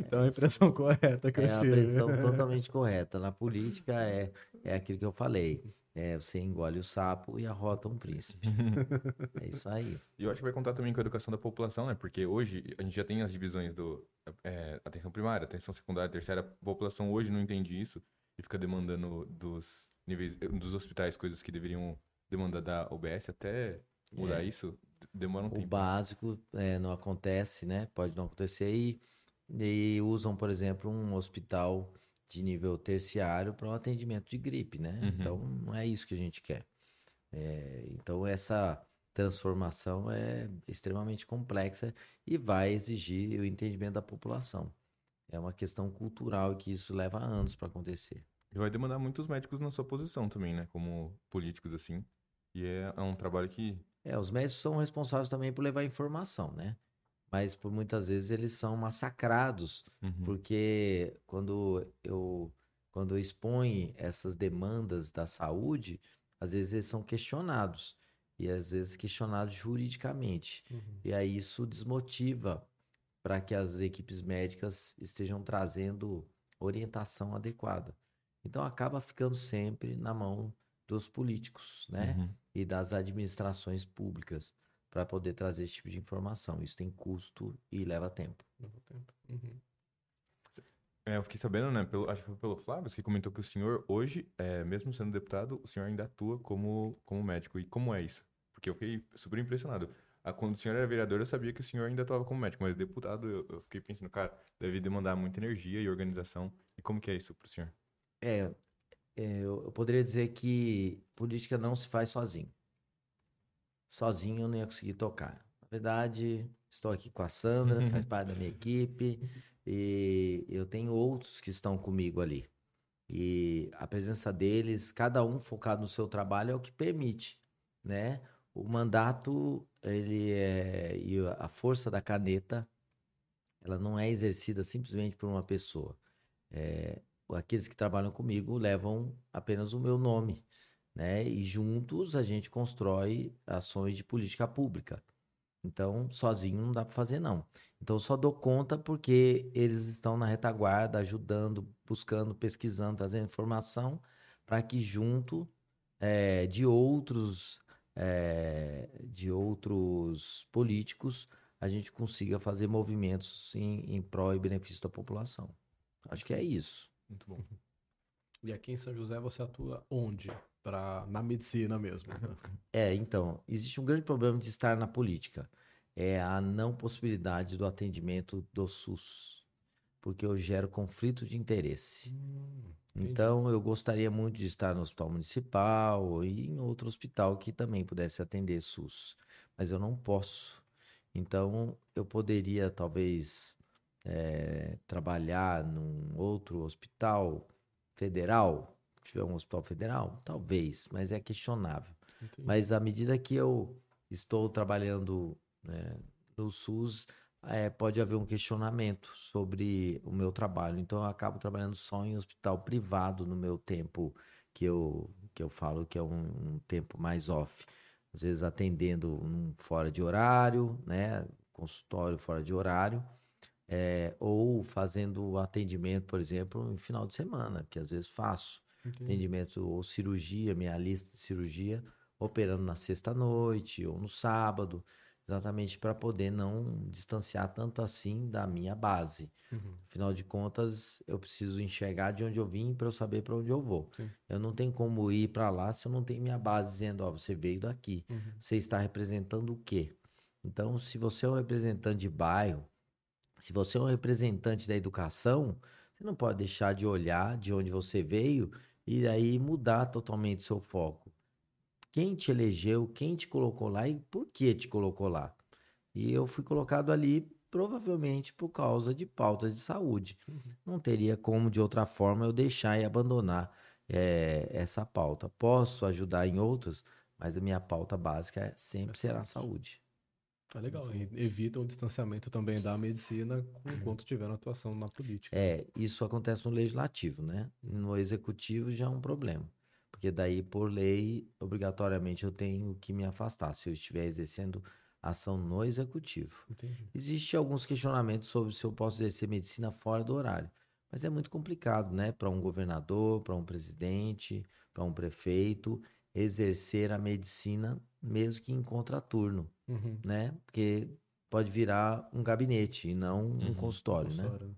Então, a impressão correta que É eu a tive. pressão totalmente correta. Na política é, é aquilo que eu falei. É, você engole o sapo e arrota um príncipe. É isso aí. E eu acho que vai contar também com a educação da população, né? Porque hoje a gente já tem as divisões do é, atenção primária, atenção secundária, terceira. A população hoje não entende isso e fica demandando dos níveis dos hospitais coisas que deveriam demandar da OBS até mudar É. isso demora um O tempo. básico é, não acontece, né? Pode não acontecer e, e usam, por exemplo, um hospital de nível terciário para um atendimento de gripe, né? Uhum. Então, não é isso que a gente quer. É, então, essa transformação é extremamente complexa e vai exigir o entendimento da população. É uma questão cultural e que isso leva anos para acontecer. E vai demandar muitos médicos na sua posição também, né? Como políticos assim. E é, é um trabalho que É, os médicos são responsáveis também por levar informação, né? Mas por muitas vezes eles são massacrados Uhum. porque quando eu quando eu exponho essas demandas da saúde, às vezes eles são questionados e às vezes questionados juridicamente. Uhum. E aí isso desmotiva para que as equipes médicas estejam trazendo orientação adequada. Então acaba ficando sempre na mão dos políticos, né? Uhum. E das administrações públicas para poder trazer esse tipo de informação. Isso tem custo e leva tempo. Leva tempo. Uhum. É, eu fiquei sabendo, né? Pelo, acho que foi pelo Flávio que comentou que o senhor hoje, é, mesmo sendo deputado, o senhor ainda atua como, como médico. E como é isso? Porque eu fiquei super impressionado. Ah, Quando o senhor era vereador, eu sabia que o senhor ainda atuava como médico, mas deputado, eu, eu fiquei pensando, cara, deve demandar muita energia e organização. E como que é isso pro senhor? É, é, eu eu poderia dizer que política não se faz sozinho. Sozinho eu não ia conseguir tocar. Na verdade, estou aqui com a Sandra, faz parte da minha equipe, e eu tenho outros que estão comigo ali. E a presença deles, cada um focado no seu trabalho, é o que permite, né? O mandato, ele é, e a força da caneta, ela não é exercida simplesmente por uma pessoa. É, aqueles que trabalham comigo levam apenas o meu nome, né? E juntos a gente constrói ações de política pública. Então, sozinho não dá para fazer, não. Então, só dou conta porque eles estão na retaguarda, ajudando, buscando, pesquisando, trazendo informação para que junto eh, de outros eh, de outros políticos a gente consiga fazer movimentos em, em e benefício da população. Acho que é isso. Muito bom. E aqui em São José você atua onde? Pra, na medicina mesmo. né? É, então, existe um grande problema de estar na política. É a não possibilidade do atendimento do SUS. Porque eu gero conflito de interesse. Hum. Então, eu gostaria muito de estar no hospital municipal ou em outro hospital que também pudesse atender SUS. Mas eu não posso. Então, eu poderia, talvez, eh, trabalhar num outro hospital federal. Se tiver um hospital federal, talvez, mas é questionável. entendi. Mas à medida que eu estou trabalhando né, no SUS, eh, pode haver um questionamento sobre o meu trabalho. Então, eu acabo trabalhando só em hospital privado no meu tempo que eu, que eu falo que é um, um tempo mais off. Às vezes atendendo um fora de horário, né? Consultório fora de horário. Eh, ou fazendo atendimento, por exemplo, em final de semana, que às vezes faço Entendi. atendimento ou cirurgia, minha lista de cirurgia, operando na sexta-noite ou no sábado, exatamente para poder não distanciar tanto assim da minha base. Uhum. Afinal de contas, eu preciso enxergar de onde eu vim para eu saber para onde eu vou. Sim. Eu não tenho como ir para lá se eu não tenho minha base dizendo, ó, você veio daqui. Uhum. Você está representando o quê? Então, se você é um representante de bairro, se você é um representante da educação, você não pode deixar de olhar de onde você veio e aí mudar totalmente seu foco. Quem te elegeu, quem te colocou lá e por que te colocou lá? E eu fui colocado ali provavelmente por causa de pautas de saúde. Uhum. Não teria como, de outra forma, eu deixar e abandonar é, essa pauta. Posso ajudar em outras, mas a minha pauta básica é, sempre será a saúde. Tá legal. E evita o distanciamento também da medicina enquanto tiver atuação na política. É, isso acontece no legislativo, né? No executivo já é um problema. Porque daí, por lei, obrigatoriamente eu tenho que me afastar se eu estiver exercendo ação no executivo. Entendi. Existem alguns questionamentos sobre se eu posso exercer medicina fora do horário. Mas é muito complicado, né? Para um governador, para um presidente, para um prefeito, exercer a medicina mesmo que em contraturno, uhum. né? Porque pode virar um gabinete e não uhum. um consultório, um consultório, né?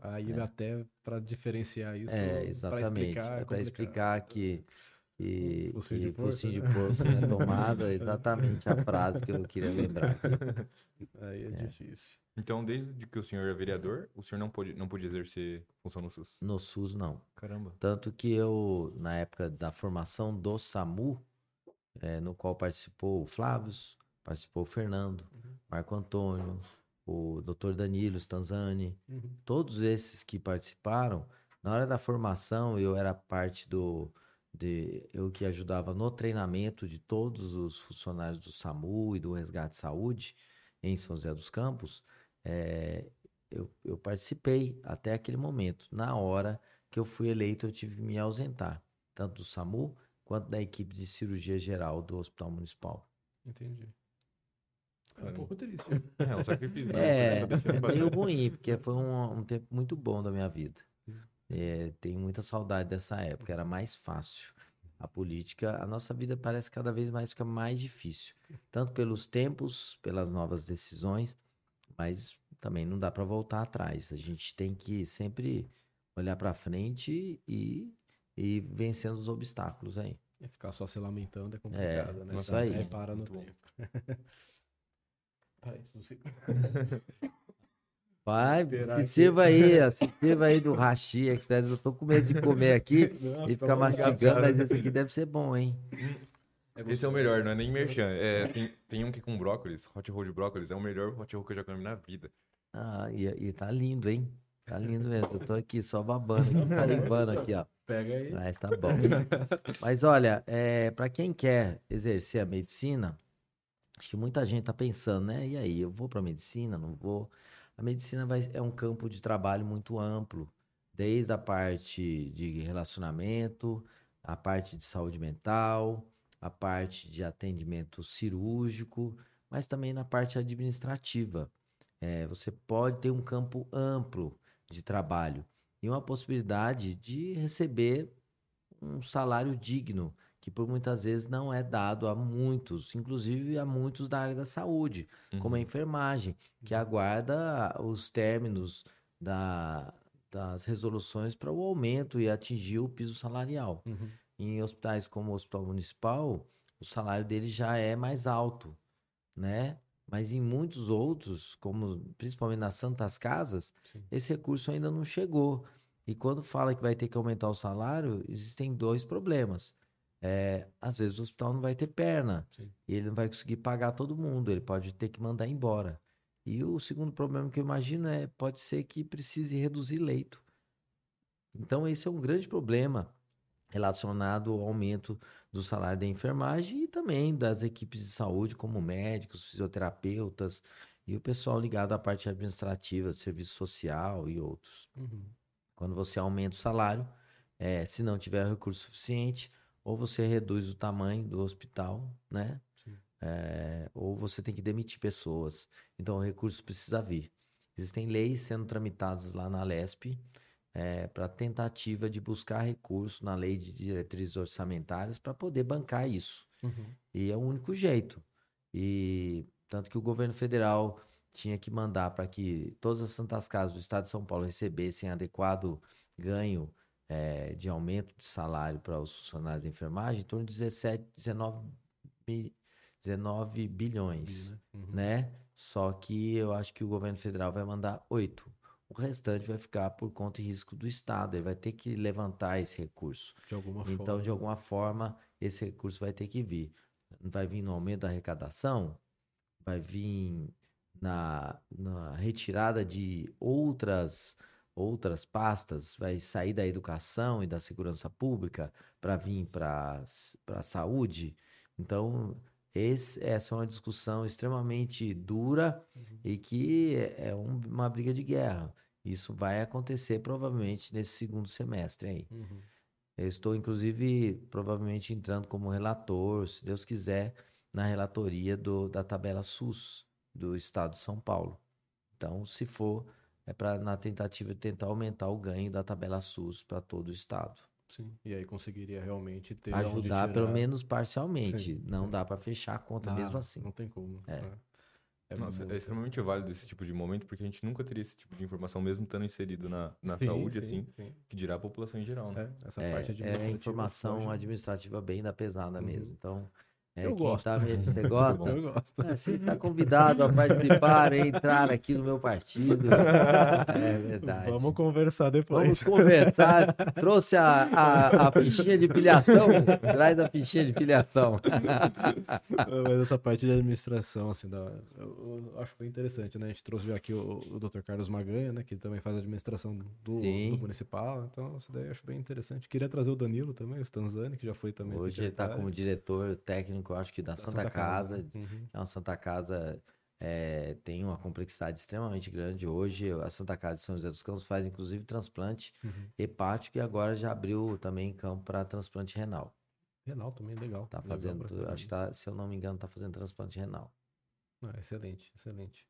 Aí é. até para diferenciar isso. É, exatamente. Para explicar, é explicar que e, focinho, de focinho de porco né? tomada, exatamente a frase que eu queria lembrar. Aí é, é, difícil. Então, desde que o senhor é vereador, o senhor não pôde, não pôde exercer função no SUS? No SUS, não. Caramba. Tanto que eu, na época da formação do SAMU, é, no qual participou o Flávio, participou o Fernando, uhum. Marco Antônio, o Dr. Danilo Stanzani, uhum. todos esses que participaram, na hora da formação eu era parte do de eu que ajudava no treinamento de todos os funcionários do SAMU e do Resgate Saúde em São José dos Campos, é, eu, eu, participei até aquele momento. Na hora que eu fui eleito, eu tive que me ausentar, tanto do SAMU quanto da equipe de cirurgia geral do Hospital Municipal. Entendi. É um pouco triste. É um sacrifício. Né? É, é meio ruim, porque foi um, um tempo muito bom da minha vida. É, tenho muita saudade dessa época, era mais fácil. A política, a nossa vida parece cada vez mais fica mais difícil, tanto pelos tempos, pelas novas decisões, mas também não dá para voltar atrás. A gente tem que sempre olhar para frente e, e vencendo os obstáculos aí. E ficar só se lamentando é complicado, é, né? Isso aí. Para no tempo. Parece, Vai, se sirva aí, ó, se sirva aí do Rashi Express. Eu tô com medo de comer aqui não, e ficar mastigando, mas esse aqui deve ser bom, hein? Esse é o melhor, não é nem merchan. É, tem, tem um que é com brócolis, hot roll de brócolis, é o melhor hot roll que eu já comi na vida. Ah, e, e tá lindo, hein? Tá lindo mesmo. Eu tô aqui só babando, salivando aqui, ó. Pega aí. Mas tá bom. Mas olha, é, para quem quer exercer a medicina, acho que muita gente tá pensando, né? E aí, eu vou pra medicina, não vou? A medicina vai, é um campo de trabalho muito amplo, desde a parte de relacionamento, a parte de saúde mental, a parte de atendimento cirúrgico, mas também na parte administrativa. É, você pode ter um campo amplo de trabalho e uma possibilidade de receber um salário digno que por muitas vezes não é dado a muitos, inclusive a muitos da área da saúde, uhum. como a uhum. enfermagem, que uhum. aguarda os términos da, das resoluções para o aumento e atingir o piso salarial. Uhum. Em hospitais como o Hospital Municipal, o salário dele já é mais alto, né? Mas em muitos outros, como principalmente nas Santas Casas, Sim. esse recurso ainda não chegou. E quando fala que vai ter que aumentar o salário, existem dois problemas. É, às vezes o hospital não vai ter perna Sim. e ele não vai conseguir pagar todo mundo, ele pode ter que mandar embora. E o segundo problema que eu imagino é pode ser que precise reduzir leito. Então esse é um grande problema relacionado ao aumento do salário da enfermagem e também das equipes de saúde, como médicos, fisioterapeutas e o pessoal ligado à parte administrativa, serviço social e outros. Uhum. Quando você aumenta o salário, é, se não tiver recurso suficiente, ou você reduz o tamanho do hospital, né? É, ou você tem que demitir pessoas. Então o recurso precisa vir. Existem leis sendo tramitadas lá na LESP é, para tentativa de buscar recurso na lei de diretrizes orçamentárias para poder bancar isso. Uhum. E é o único jeito. E tanto que o governo federal tinha que mandar para que todas as santas casas do estado de São Paulo recebessem adequado ganho é, de aumento de salário para os funcionários de enfermagem em torno de 17, 19, 19 bilhões, né? Uhum. né? Só que eu acho que o governo federal vai mandar 8. o restante vai ficar por conta e risco do Estado. Ele vai ter que levantar esse recurso. De alguma Então, forma. de alguma forma, esse recurso vai ter que vir. Vai vir no aumento da arrecadação, vai vir na, na retirada de outras outras pastas, vai sair da educação e da segurança pública para vir para a saúde. Então, esse, essa é uma discussão extremamente dura e que é um- uma briga de guerra. Isso vai acontecer provavelmente nesse segundo semestre aí. Uhum. Eu estou, inclusive, provavelmente entrando como relator, se Deus quiser, na relatoria do, da tabela SUS do Estado de São Paulo. Então, se for, é para na tentativa de tentar aumentar o ganho da tabela SUS para todo o Estado. Sim. E aí conseguiria realmente ter Ajudar, pelo menos parcialmente. Sim, Não sim. dá para fechar a conta Ah, mesmo assim. Não tem como. É. É Nossa, muito- é extremamente válido esse tipo de momento, porque a gente nunca teria esse tipo de informação, mesmo estando inserido na, na Sim, saúde, sim, assim, sim. que dirá a população em geral, né? É, essa É, parte é administrativa informação foge- administrativa bem da pesada Uhum. mesmo. Então, é, Eu quem gosto. tá me- Você gosta? Eu gosto. Ah, Você está convidado a participar, a entrar aqui no meu partido. É verdade. Vamos conversar depois. Vamos conversar. Trouxe a, a, a fichinha de filiação. Traz a fichinha de filiação. Mas essa parte de administração, assim, da, eu, eu acho bem interessante, né? A gente trouxe aqui o, o Dr. Carlos Maganha, né? Que também faz a administração do, do municipal. Então, isso daí eu acho bem interessante. Queria trazer o Danilo também, o Stanzani, que já foi também. Hoje ele está como diretor técnico, eu acho que da, da Santa, Casa. Uhum. É uma Santa Casa é, tem uma complexidade extremamente grande. Hoje, a Santa Casa de São José dos Campos faz inclusive transplante Uhum. hepático e agora já abriu também campo para transplante renal. Renal também, legal. Tá Legal fazendo, pra acho que tá, se eu não me engano, tá fazendo transplante renal. Ah, excelente, excelente.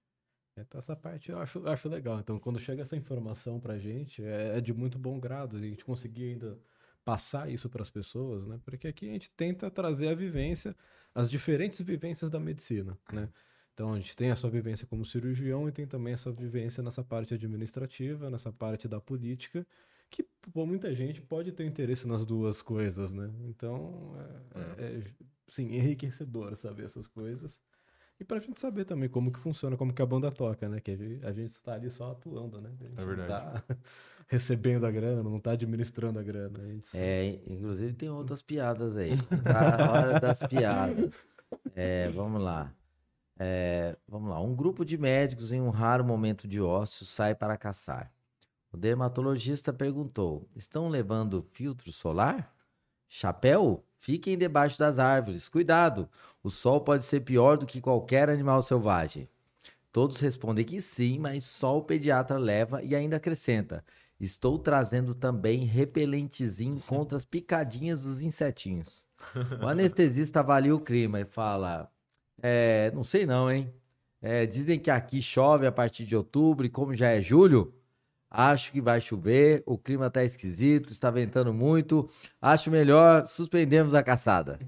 Então, essa parte eu acho, acho legal. Então, quando chega essa informação pra gente, é, é de muito bom grado. A gente conseguir ainda passar isso para as pessoas, né? Porque aqui a gente tenta trazer a vivência, as diferentes vivências da medicina, né? Então, a gente tem a sua vivência como cirurgião e tem também a sua vivência nessa parte administrativa, nessa parte da política, que pô, muita gente pode ter interesse nas duas coisas, né? Então, é, é, é, sim, enriquecedor saber essas coisas. E pra gente saber também como que funciona, como que a banda toca, né? Que a gente, está ali só atuando, né? A gente É verdade. não tá recebendo a grana, não tá administrando a grana. A É, inclusive tem outras piadas aí. Tá a hora das piadas. É, vamos lá. É, vamos lá. Um grupo de médicos em um raro momento de ócio sai para caçar. O dermatologista perguntou: Estão levando filtro solar? Chapéu? Fiquem debaixo das árvores. Cuidado! O sol pode ser pior do que qualquer animal selvagem. Todos respondem que sim, mas só o pediatra leva e ainda acrescenta: Estou trazendo também repelentezinho contra as picadinhas dos insetinhos. O anestesista avalia o clima e fala: É, não sei não, hein? É, dizem que aqui chove a partir de outubro e como já é julho, acho que vai chover, o clima tá esquisito, está ventando muito, acho melhor suspendermos a caçada.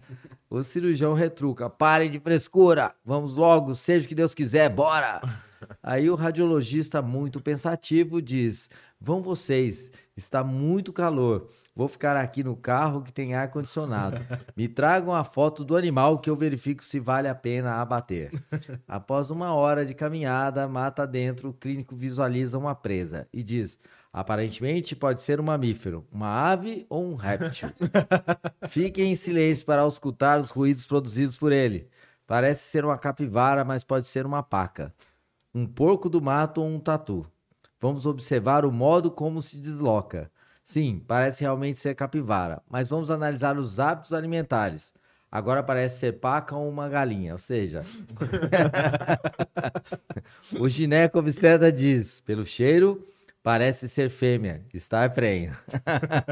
O cirurgião retruca: parem de frescura, vamos logo, seja o que Deus quiser, bora! Aí o radiologista, muito pensativo, diz: Vão vocês, está muito calor. Vou ficar aqui no carro que tem ar-condicionado. Me tragam a foto do animal que eu verifico se vale a pena abater. Após uma hora de caminhada, mata dentro, o clínico visualiza uma presa e diz: Aparentemente pode ser um mamífero, uma ave ou um réptil. Fiquem em silêncio para escutar os ruídos produzidos por ele. Parece ser uma capivara, mas pode ser uma paca. Um porco do mato ou um tatu. Vamos observar o modo como se desloca. Sim, parece realmente ser capivara, mas vamos analisar os hábitos alimentares. Agora parece ser paca ou uma galinha, ou seja. o gineco obstetra diz: pelo cheiro, parece ser fêmea, está prenha.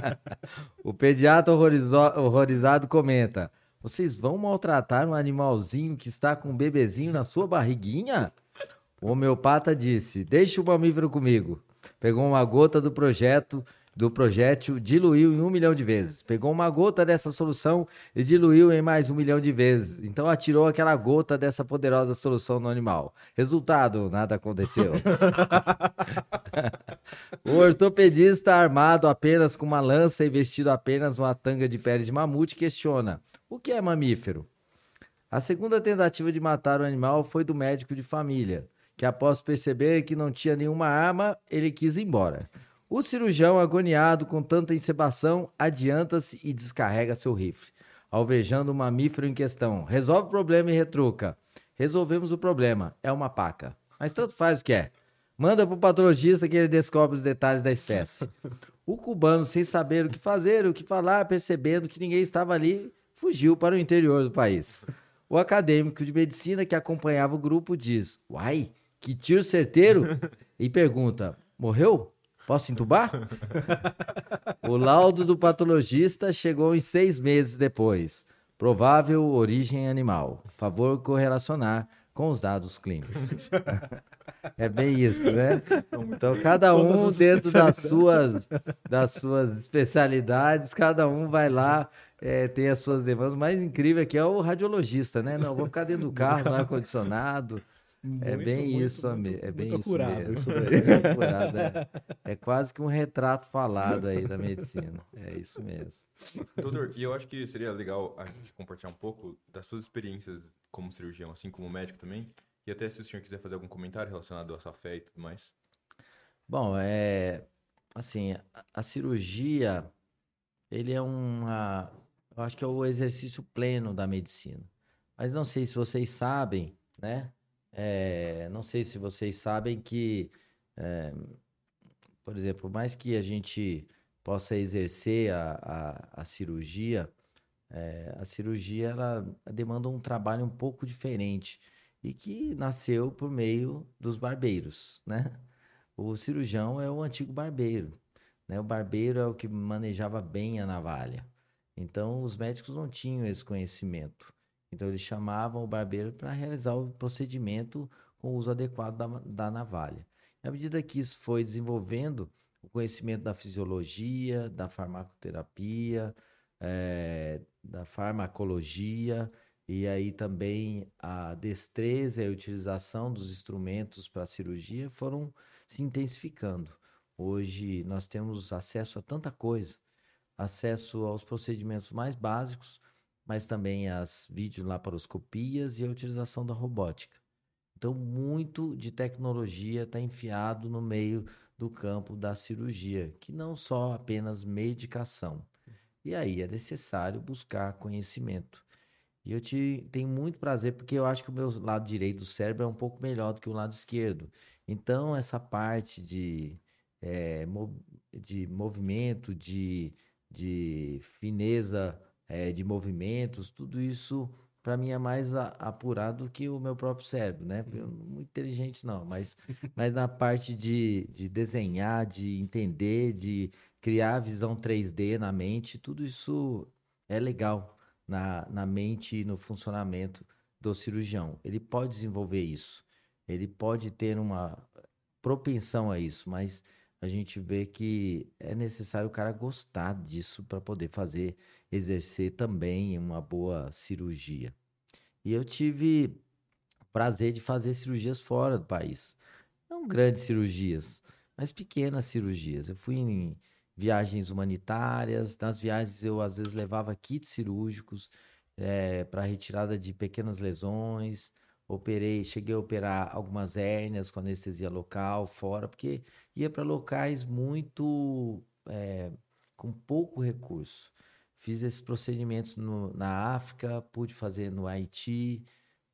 o pediatra horrorizado comenta: vocês vão maltratar um animalzinho que está com um bebezinho na sua barriguinha? O homeopata disse: Deixe o mamífero comigo. Pegou uma gota do projeto, do projétil, diluiu em um milhão de vezes. Pegou uma gota dessa solução e diluiu em mais um milhão de vezes. Então atirou aquela gota dessa poderosa solução no animal. Resultado: nada aconteceu. o ortopedista, armado apenas com uma lança e vestido apenas uma tanga de pele de mamute, questiona: O que é mamífero? A segunda tentativa de matar o animal foi do médico de família, que após perceber que não tinha nenhuma arma, ele quis ir embora. O cirurgião, agoniado com tanta insebação, adianta-se e descarrega seu rifle, alvejando o mamífero em questão. Resolve o problema e retruca. Resolvemos o problema, é uma paca. Mas tanto faz o que é. Manda pro patologista que ele descobre os detalhes da espécie. O cubano, sem saber o que fazer, o que falar, percebendo que ninguém estava ali, fugiu para o interior do país. O acadêmico de medicina que acompanhava o grupo diz: Uai, que tiro certeiro! E pergunta: Morreu? Posso entubar? o laudo do patologista chegou em seis meses depois. Provável origem animal. Favor correlacionar com os dados clínicos. é bem isso, né? Então, cada um dentro das suas, das suas especialidades, cada um vai lá, é, tem as suas demandas. O mais incrível aqui é o radiologista, né? Não, vou ficar dentro do carro, no ar-condicionado. É bem muito, isso, muito, é bem muito isso mesmo. É é. É quase que um retrato falado aí da medicina. É isso mesmo. Doutor, e eu acho que seria legal a gente compartilhar um pouco das suas experiências como cirurgião, assim como médico também. E até se o senhor quiser fazer algum comentário relacionado à sua fé e tudo mais. Bom, é assim, a, a cirurgia, ele é uma, eu acho que é o exercício pleno da medicina. Mas não sei se vocês sabem, né? É, não sei se vocês sabem que, é, por exemplo, por mais que a gente possa exercer a, a, a cirurgia, é, a cirurgia ela demanda um trabalho um pouco diferente e que nasceu por meio dos barbeiros, né? O cirurgião é o antigo barbeiro, né? O barbeiro é o que manejava bem a navalha. Então, os médicos não tinham esse conhecimento. Então, eles chamavam o barbeiro para realizar o procedimento com o uso adequado da, da navalha. À medida que isso foi desenvolvendo, o conhecimento da fisiologia, da farmacoterapia, eh, da farmacologia, e aí também a destreza e a utilização dos instrumentos para a cirurgia foram se intensificando. Hoje nós temos acesso a tanta coisa, acesso aos procedimentos mais básicos, mas também às videolaparoscopias e a utilização da robótica. Então, muito de tecnologia está enfiado no meio do campo da cirurgia, que não só apenas medicação. E aí é necessário buscar conhecimento. E eu te, tenho muito prazer, porque eu acho que o meu lado direito do cérebro é um pouco melhor do que o lado esquerdo. Então, essa parte de, mo- de movimento, de, de fineza eh, de movimentos, tudo isso para mim é mais a- apurado do que o meu próprio cérebro, né? Eu não muito inteligente não, mas, mas na parte de, de desenhar, de entender, de criar a visão 3D na mente, tudo isso é legal na, na mente e no funcionamento do cirurgião. Ele pode desenvolver isso, ele pode ter uma propensão a isso, mas a gente vê que é necessário o cara gostar disso para poder fazer, exercer também uma boa cirurgia. E eu tive prazer de fazer cirurgias fora do país. Não grandes cirurgias, mas pequenas cirurgias. Eu fui em viagens humanitárias, nas viagens eu às vezes levava kits cirúrgicos para retirada de pequenas lesões. Operei, cheguei a operar algumas hérnias com anestesia local, fora, porque ia para locais muito eh, com pouco recurso. Fiz esses procedimentos no- na África, pude fazer no Haiti,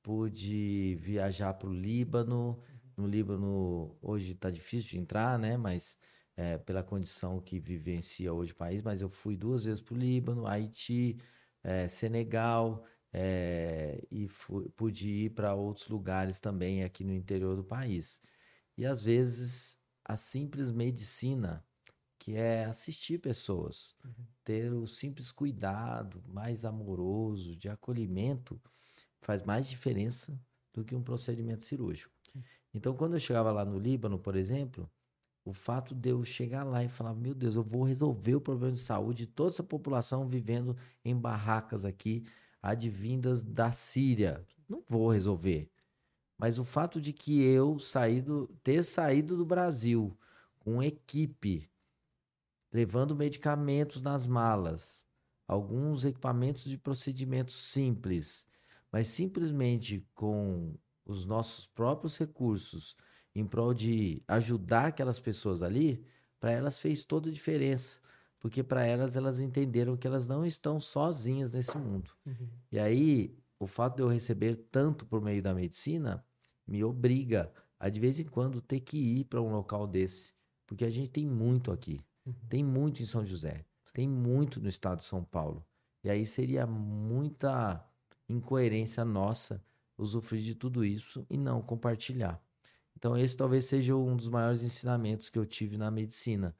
pude viajar para o Líbano. No Líbano, hoje está difícil de entrar, né? Mas eh, pela condição que vivencia hoje o país, mas eu fui duas vezes para o Líbano, Haiti, eh, Senegal, eh, e fui- pude ir para outros lugares também aqui no interior do país. E às vezes a simples medicina, que é assistir pessoas, ter o simples cuidado mais amoroso, de acolhimento, faz mais diferença do que um procedimento cirúrgico. Então, quando eu chegava lá no Líbano, por exemplo, o fato de eu chegar lá e falar, meu Deus, eu vou resolver o problema de saúde de toda essa população vivendo em barracas aqui, advindas da Síria. Não vou resolver. Mas o fato de que eu saí do- ter saído do Brasil com equipe, levando medicamentos nas malas, alguns equipamentos de procedimentos simples, mas simplesmente com os nossos próprios recursos em prol de ajudar aquelas pessoas ali, para elas fez toda a diferença. Porque para elas, elas entenderam que elas não estão sozinhas nesse mundo. Uhum. E aí, o fato de eu receber tanto por meio da medicina me obriga a, de vez em quando, ter que ir para um local desse. Porque a gente tem muito aqui. Uhum. Tem muito em São José. Tem muito no estado de São Paulo. E aí seria muita incoerência nossa usufruir de tudo isso e não compartilhar. Então, esse talvez seja um dos maiores ensinamentos que eu tive na medicina.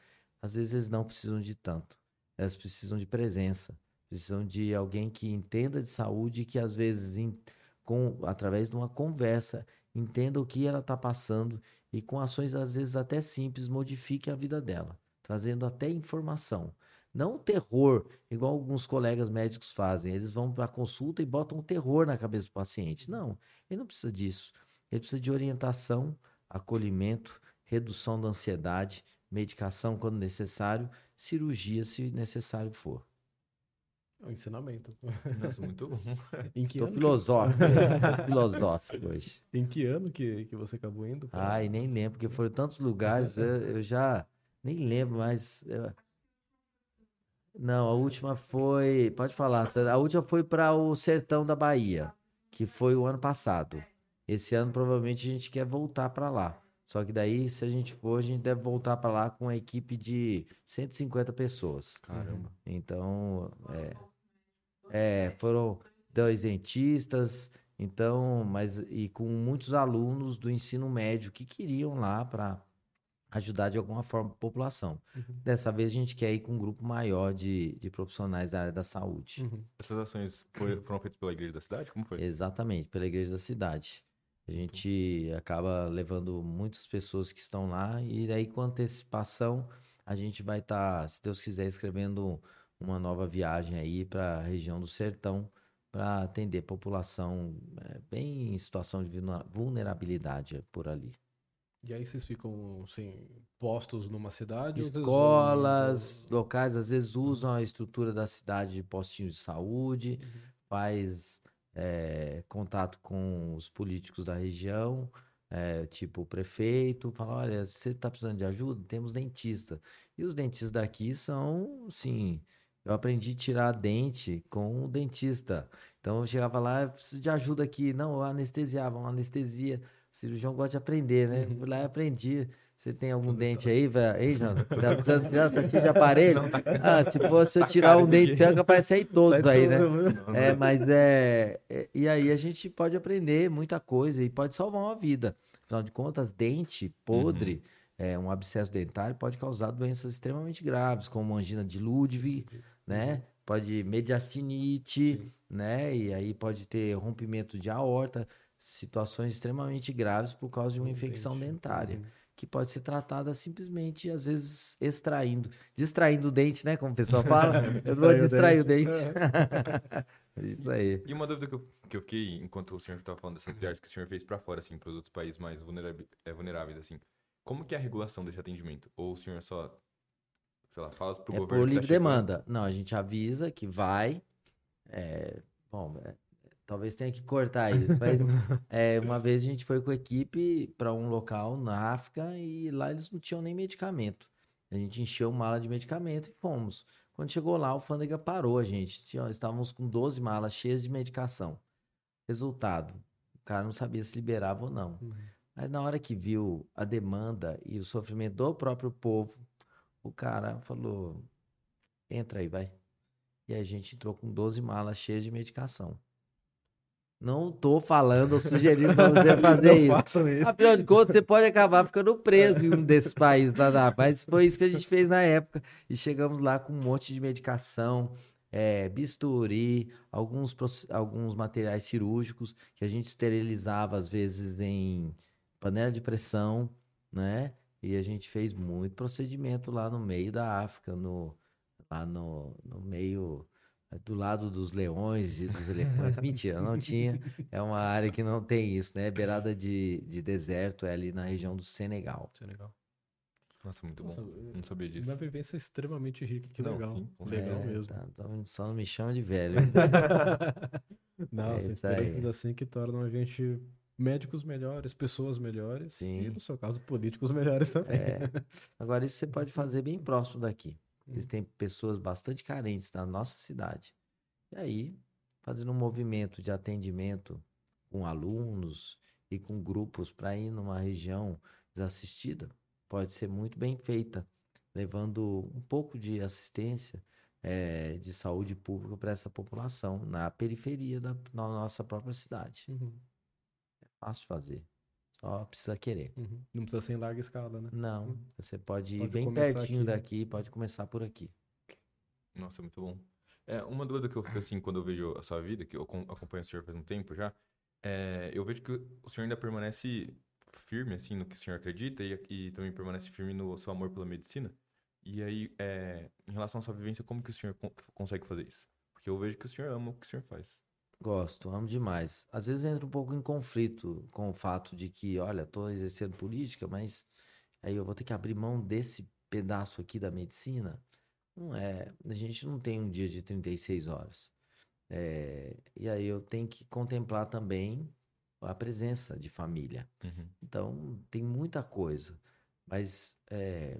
Às vezes, eles não precisam de tanto. Elas precisam de presença. Precisam de alguém que entenda de saúde e que, às vezes, com, através de uma conversa, entenda o que ela está passando e, com ações, às vezes, até simples, modifique a vida dela, trazendo até informação. Não terror, igual alguns colegas médicos fazem. Eles vão para a consulta e botam terror na cabeça do paciente. Não, ele não precisa disso. Ele precisa de orientação, acolhimento, redução da ansiedade, medicação quando necessário, cirurgia se necessário for. É um ensinamento. Nossa, muito bom. Em que, Tô ano, filosófico, tô filosófico hoje. em que ano que, que você acabou indo? pra- Ai, nem lembro, porque foram tantos lugares, eu, eu já nem lembro, mas. eu- Não, a última foi. Pode falar, a última foi para o sertão da Bahia, que foi o ano passado. Esse ano provavelmente a gente quer voltar para lá. Só que daí, se a gente for, a gente deve voltar para lá com uma equipe de 150 pessoas. Caramba. Então, é, é, foram dois dentistas, então, mas e com muitos alunos do ensino médio que queriam lá para ajudar de alguma forma a população. Uhum. Dessa vez a gente quer ir com um grupo maior de, de profissionais da área da saúde. Uhum. Essas ações foi- foram feitas pela igreja da cidade? Como foi? Exatamente, pela igreja da cidade. A gente acaba levando muitas pessoas que estão lá e daí com antecipação a gente vai estar, se Deus quiser, escrevendo uma nova viagem aí para a região do Sertão para atender população eh, bem em situação de vulnerabilidade por ali. E aí vocês ficam, assim, postos numa cidade? Escolas, locais às vezes usam a estrutura da cidade de postinhos de saúde, faz eh, contato com os políticos da região, eh, tipo o prefeito, fala, olha, você está precisando de ajuda? Temos dentista. E os dentistas daqui são, sim, eu aprendi a tirar dente com o dentista. Então eu chegava lá, eu preciso de ajuda aqui. Não, eu anestesiava, uma anestesia. O cirurgião gosta de aprender, né? Fui lá e aprendi. Você tem algum Tudo dente aí, velho? Ei, Jana, tá precisando tirar? Você tá cheio de aparelho? Ah, se fosse eu Tá tirar caro um dente, aqui. seu, é capaz de sair todos Sai aí, né? tudo, É, mas é, é- E aí a gente pode aprender muita coisa e pode salvar uma vida. Afinal de contas, dente podre, é, um abscesso dentário pode causar doenças extremamente graves, como angina de Ludwig, né? Pode mediastinite, Sim. né? E aí pode ter rompimento de aorta, situações extremamente graves por causa de uma Um infecção dentária Uhum. Que pode ser tratada simplesmente, às vezes, extraindo. Distraindo o dente, né? Como o pessoal fala. Eu vou distrair o dente. Isso aí. E uma dúvida que eu, que eu fiquei enquanto o senhor estava falando dessas viagens que o senhor fez para fora, assim, para os outros países mais vulnerabi- eh, vulneráveis, assim. Como que é a regulação desse atendimento? Ou o senhor só, sei lá, fala pro É governo por que tá livre chegando? demanda. Não, a gente avisa que vai. é, bom, é, talvez tenha que cortar isso. Mas é, uma vez a gente foi com a equipe para um local na África e lá eles não tinham nem medicamento. A gente encheu mala de medicamento e fomos. Quando chegou lá, o Fândega parou a gente. Tinha, estávamos com 12 malas cheias de medicação. Resultado, o cara não sabia se liberava ou não. Uhum. Mas na hora que viu a demanda e o sofrimento do próprio povo, o cara falou: entra aí, vai. E a gente entrou com 12 malas cheias de medicação. Não tô falando ou sugerindo pra você fazer isso. isso. Afinal de contas, você pode acabar ficando preso em um desses países lá da Mas foi isso que a gente fez na época. E chegamos lá com um monte de medicação, é, bisturi, alguns, alguns materiais cirúrgicos que a gente esterilizava, às vezes, em panela de pressão, né? E a gente fez muito procedimento lá no meio da África, no, lá no, no meio do lado dos leões e dos elefantes. Mentira, não tinha. É uma área que não tem isso, né? Beirada de, de deserto, é ali na região do Senegal. Isso é legal. Nossa, muito Nossa, bom. eu- Não sabia disso. Uma vivência extremamente rica, que Não, legal. sim, legal É, mesmo. tá, então só não me chama de velho. Não, É são isso aí. experiências assim que tornam a gente médicos melhores, pessoas melhores. Sim. E no seu caso, políticos melhores também. É. Agora, isso você pode fazer bem próximo daqui. Existem pessoas bastante carentes na nossa cidade. E aí, fazendo um movimento de atendimento com alunos e com grupos para ir numa região desassistida, pode ser muito bem feita, levando um pouco de assistência eh, de saúde pública para essa população na periferia da, da nossa própria cidade. Uhum, É fácil fazer, só precisa querer. uhum. Não precisa ser em larga escala, né? Não, você pode ir Pode bem começar pertinho aqui, né? daqui, pode começar por aqui. Nossa, muito bom. É, uma dúvida que eu fico assim, quando eu vejo a sua vida, que eu acom- acompanho o senhor faz um tempo já, é, eu vejo que o senhor ainda permanece firme, assim, no que o senhor acredita e, e também permanece firme no seu amor pela medicina. E aí, é, em relação à sua vivência, como que o senhor con- consegue fazer isso? Porque eu vejo que o senhor ama o que o senhor faz. Gosto, amo demais. Às vezes entra um pouco em conflito com o fato de que, olha, estou exercendo política, mas aí eu vou ter que abrir mão desse pedaço aqui da medicina. Não é, a gente não tem um dia de 36 horas. É, e aí eu tenho que contemplar também a presença de família. Então, tem muita coisa. Mas é,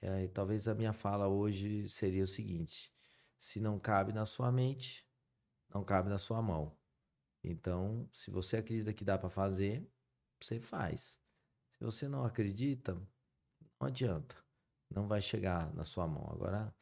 é, talvez a minha fala hoje seria o seguinte: se não cabe na sua mente, não cabe na sua mão. Então, se você acredita que dá para fazer, você faz. Se você não acredita, não adianta. Não vai chegar na sua mão. Agora,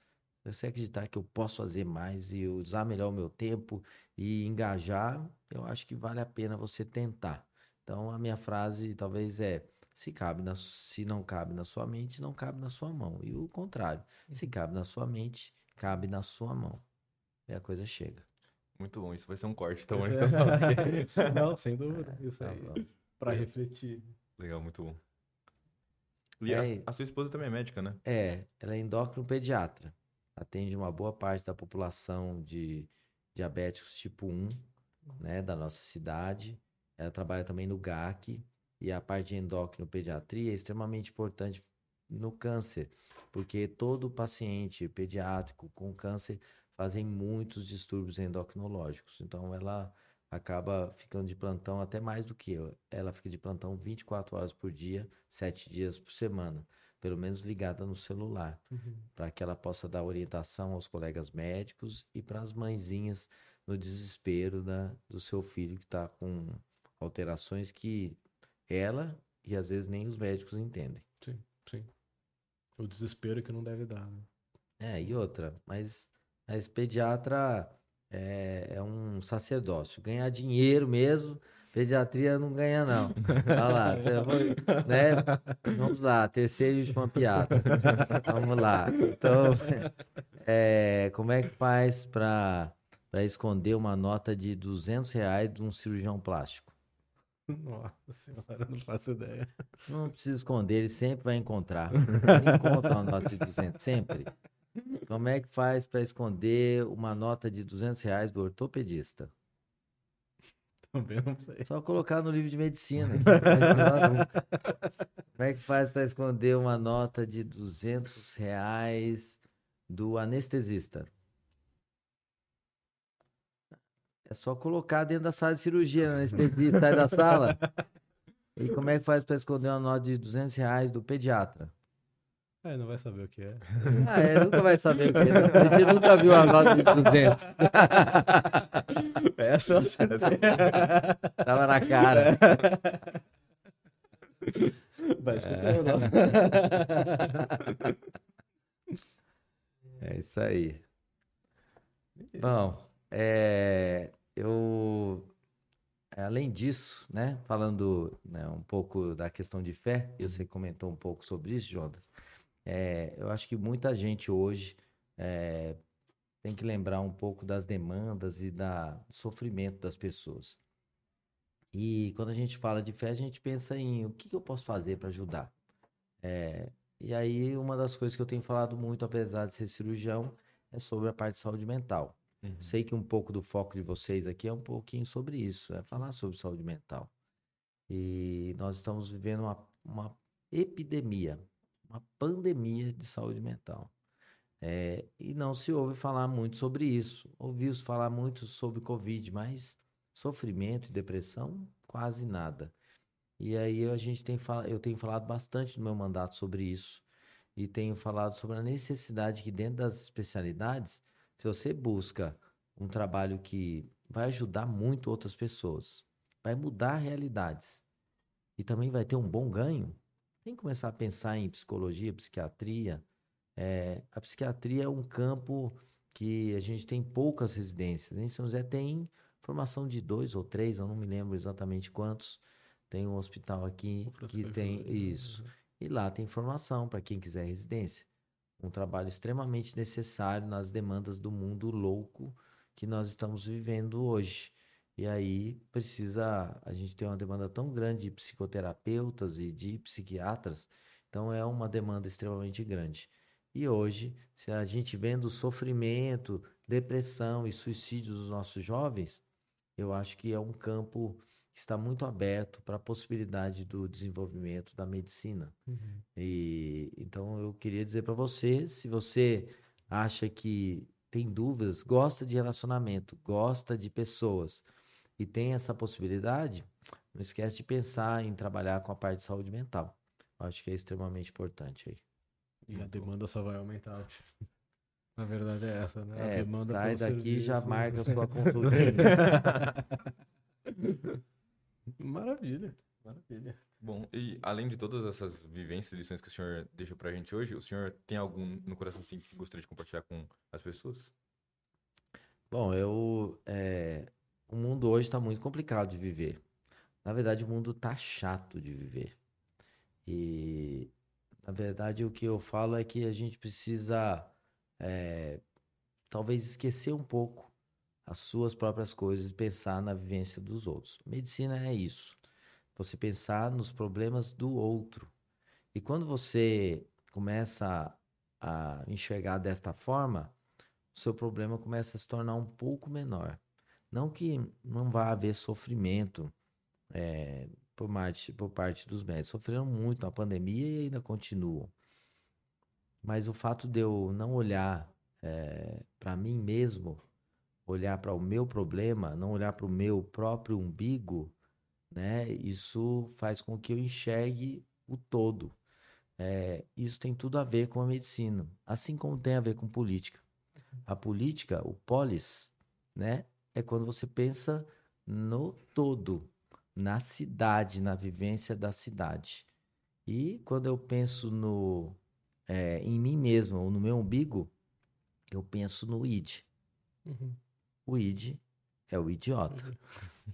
se você acreditar que eu posso fazer mais e usar melhor o meu tempo e engajar, eu acho que vale a pena você tentar. Então, a minha frase talvez é: se cabe na, se não cabe na sua mente, não cabe na sua mão. E o contrário, se cabe na sua mente, cabe na sua mão. E a coisa chega. Muito bom, isso vai ser um corte, então. Isso então é- Não, sem dúvida. Isso Tá aí. bom. Pra refletir. Legal, muito bom. E É, a, e- a sua esposa também é médica, né? É, ela é endócrino-pediatra. Atende uma boa parte da população de diabéticos tipo 1, né, da nossa cidade. Ela trabalha também no GAC e a parte de endócrino-pediatria é extremamente importante no câncer, porque todo paciente pediátrico com câncer fazem muitos distúrbios endocrinológicos. Então ela acaba ficando de plantão até mais do que eu. Ela fica de plantão 24 horas por dia, 7 dias por semana, pelo menos ligada no celular Uhum. para que ela possa dar orientação aos colegas médicos e para as mãezinhas no desespero da, do seu filho que está com alterações que ela e às vezes nem os médicos entendem. Sim, sim. O desespero que não deve dar. Né? É, e outra, mas, mas pediatra é, é um sacerdócio. Ganhar dinheiro mesmo, pediatria não ganha, não. Olha lá, né? Vamos lá, terceira e última piada. Vamos lá. Então, é, como é que faz para esconder uma nota de 200 reais de um cirurgião plástico? Nossa senhora, não faço ideia. Não precisa esconder, ele sempre vai encontrar. Ele encontra uma nota de 200, sempre. Como é que faz para esconder uma nota de 200 reais do ortopedista? Também não sei. Só colocar no livro de medicina. Como é que faz para esconder uma nota de 200 reais do anestesista? É só colocar dentro da sala de cirurgia, o anestesista sai da sala. E como é que faz para esconder uma nota de 200 reais do pediatra? É, não vai saber o que é. Ah, é, nunca vai saber o que é. A gente nunca viu uma nota de 200. Essa eu acertei. Tava na cara. Vai escutando, não. É isso aí. Bom, é, eu, é, além disso, né, falando né, um pouco da questão de fé, e você comentou um pouco sobre isso, Jonas, é, eu acho que muita gente hoje é, tem que lembrar um pouco das demandas e da, do sofrimento das pessoas. E quando a gente fala de fé, a gente pensa em o que, que eu posso fazer para ajudar. É, e aí, uma das coisas que eu tenho falado muito, apesar de ser cirurgião, é sobre a parte de saúde mental. Uhum. Sei que um pouco do foco de vocês aqui é um pouquinho sobre isso, é falar sobre saúde mental. E nós estamos vivendo uma, uma epidemia, uma pandemia de saúde mental. É, e não se ouve falar muito sobre isso. Ouviu-se falar muito sobre Covid, mas sofrimento e depressão quase nada. E aí a gente tem eu tenho falado bastante no meu mandato sobre isso e tenho falado sobre a necessidade que dentro das especialidades, se você busca um trabalho que vai ajudar muito outras pessoas, vai mudar realidades e também vai ter um bom ganho, tem que começar a pensar em psicologia, psiquiatria. É, a psiquiatria é um campo que a gente tem poucas residências. Em São José tem formação de dois ou três, eu não me lembro exatamente quantos. Tem um hospital aqui que tem isso. Uhum. E lá tem formação para quem quiser residência. Um trabalho extremamente necessário nas demandas do mundo louco que nós estamos vivendo hoje. E aí precisa, a gente tem uma demanda tão grande de psicoterapeutas e de psiquiatras, então é uma demanda extremamente grande. E hoje, se a gente vendo o sofrimento, depressão e suicídio dos nossos jovens, eu acho que é um campo que está muito aberto para a possibilidade do desenvolvimento da medicina. Uhum. E então eu queria dizer para você, se você acha que tem dúvidas, gosta de relacionamento, gosta de pessoas e tem essa possibilidade, não esquece de pensar em trabalhar com a parte de saúde mental. Acho que é extremamente importante aí. E a demanda só vai aumentar. Na verdade é essa, né? É, a demanda sai daqui e já marca a sua consulta. Maravilha, maravilha. Bom, e além de todas essas vivências e lições que o senhor deixa pra gente hoje, o senhor tem algum no coração assim, que gostaria de compartilhar com as pessoas? Bom, eu. É, o mundo hoje está muito complicado de viver. Na verdade, o mundo tá chato de viver. E, na verdade, o que eu falo é que a gente precisa, é, talvez, esquecer um pouco as suas próprias coisas e pensar na vivência dos outros. Medicina é isso. Você pensar nos problemas do outro. E quando você começa a enxergar desta forma, o seu problema começa a se tornar um pouco menor. Não que não vá haver sofrimento é, por, parte, por parte dos médicos. Sofreram muito na pandemia e ainda continuam. Mas o fato de eu não olhar é, para mim mesmo olhar para o meu problema, não olhar para o meu próprio umbigo, né? Isso faz com que eu enxergue o todo. É, isso tem tudo a ver com a medicina, assim como tem a ver com política. A política, o polis, né? É quando você pensa no todo, na cidade, na vivência da cidade. E quando eu penso no, é, em mim mesmo, ou no meu umbigo, eu penso no id. Uhum. O id é o idiota. Uhum.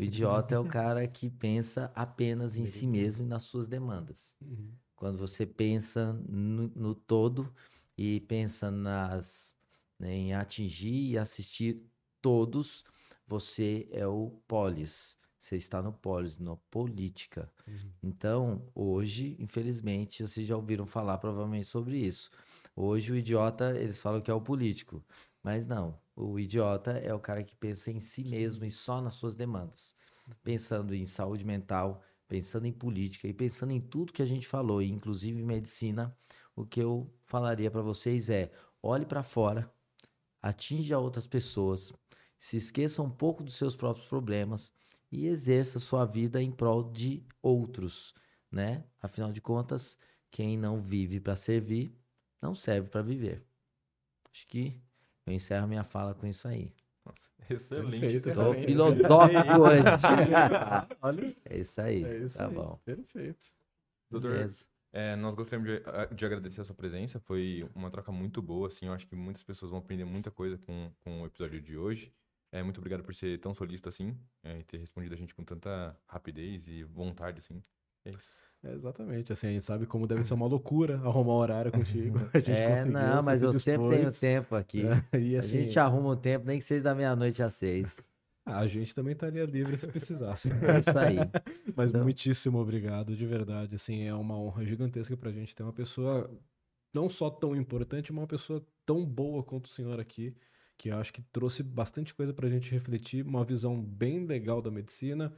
O idiota é o cara que pensa apenas em si mesmo e nas suas demandas. Uhum. Quando você pensa no, no, todo e pensa nas, né, em atingir e assistir todos, você é o polis. Você está no polis, na política. Uhum. Então, hoje, infelizmente, vocês já ouviram falar provavelmente sobre isso. Hoje o idiota, eles falam que é o político. Mas não, o idiota é o cara que pensa em si mesmo e só nas suas demandas. Pensando em saúde mental, pensando em política e pensando em tudo que a gente falou, inclusive medicina, o que eu falaria para vocês é: olhe para fora, atinja outras pessoas, se esqueça um pouco dos seus próprios problemas e exerça sua vida em prol de outros, né? Afinal de contas, quem não vive para servir, não serve para viver. Acho que eu encerro minha fala com isso aí. Nossa, excelente. Estou filosófico hoje. é isso aí. É isso tá aí. bom. Perfeito. Doutor, é, nós gostaríamos de, de, agradecer a sua presença. Foi uma troca muito boa, assim. Eu acho que muitas pessoas vão aprender muita coisa com, com o episódio de hoje. É, muito obrigado por ser tão solícito assim é, e ter respondido a gente com tanta rapidez e vontade, assim. É isso. É, exatamente, assim, a gente sabe como deve ser uma loucura arrumar horário contigo. é, não, mas eu sempre tenho tempo aqui. É, e, assim, a gente arruma o tempo, nem que seja da meia-noite às seis. A gente também estaria livre se precisasse. É isso aí. Mas então... muitíssimo obrigado, de verdade. Assim, é uma honra gigantesca pra gente ter uma pessoa não só tão importante, mas uma pessoa tão boa quanto o senhor aqui, que eu acho que trouxe bastante coisa pra gente refletir, uma visão bem legal da medicina,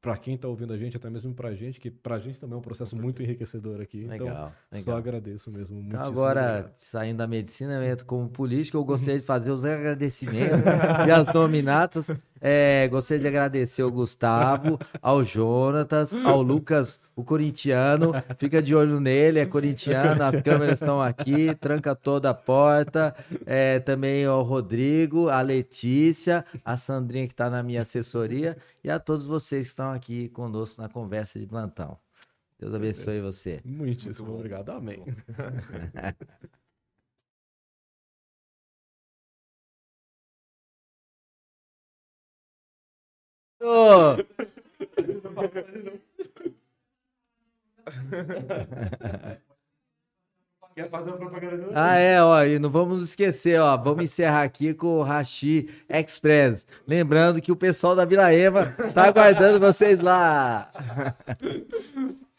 para quem está ouvindo a gente, até mesmo para a gente, que para a gente também é um processo muito enriquecedor aqui. Legal, então, legal. só agradeço mesmo. Então, agora, obrigado. saindo da medicina, eu entro como político, eu gostaria de fazer os agradecimentos e as nominatas. É, gostaria de agradecer ao Gustavo, ao Jonatas, ao Lucas, o corintiano. Fica de olho nele, é corintiano, as câmeras estão aqui, tranca toda a porta. É, também ao Rodrigo, a Letícia, a Sandrinha que está na minha assessoria e a todos vocês que estão aqui conosco na conversa de plantão. Deus abençoe você. Muitíssimo Muito obrigado. Amém. Ah, é, ó, e não vamos esquecer, ó, vamos encerrar aqui com o Rashi Express. Lembrando que o pessoal da Vila Eva tá aguardando vocês lá.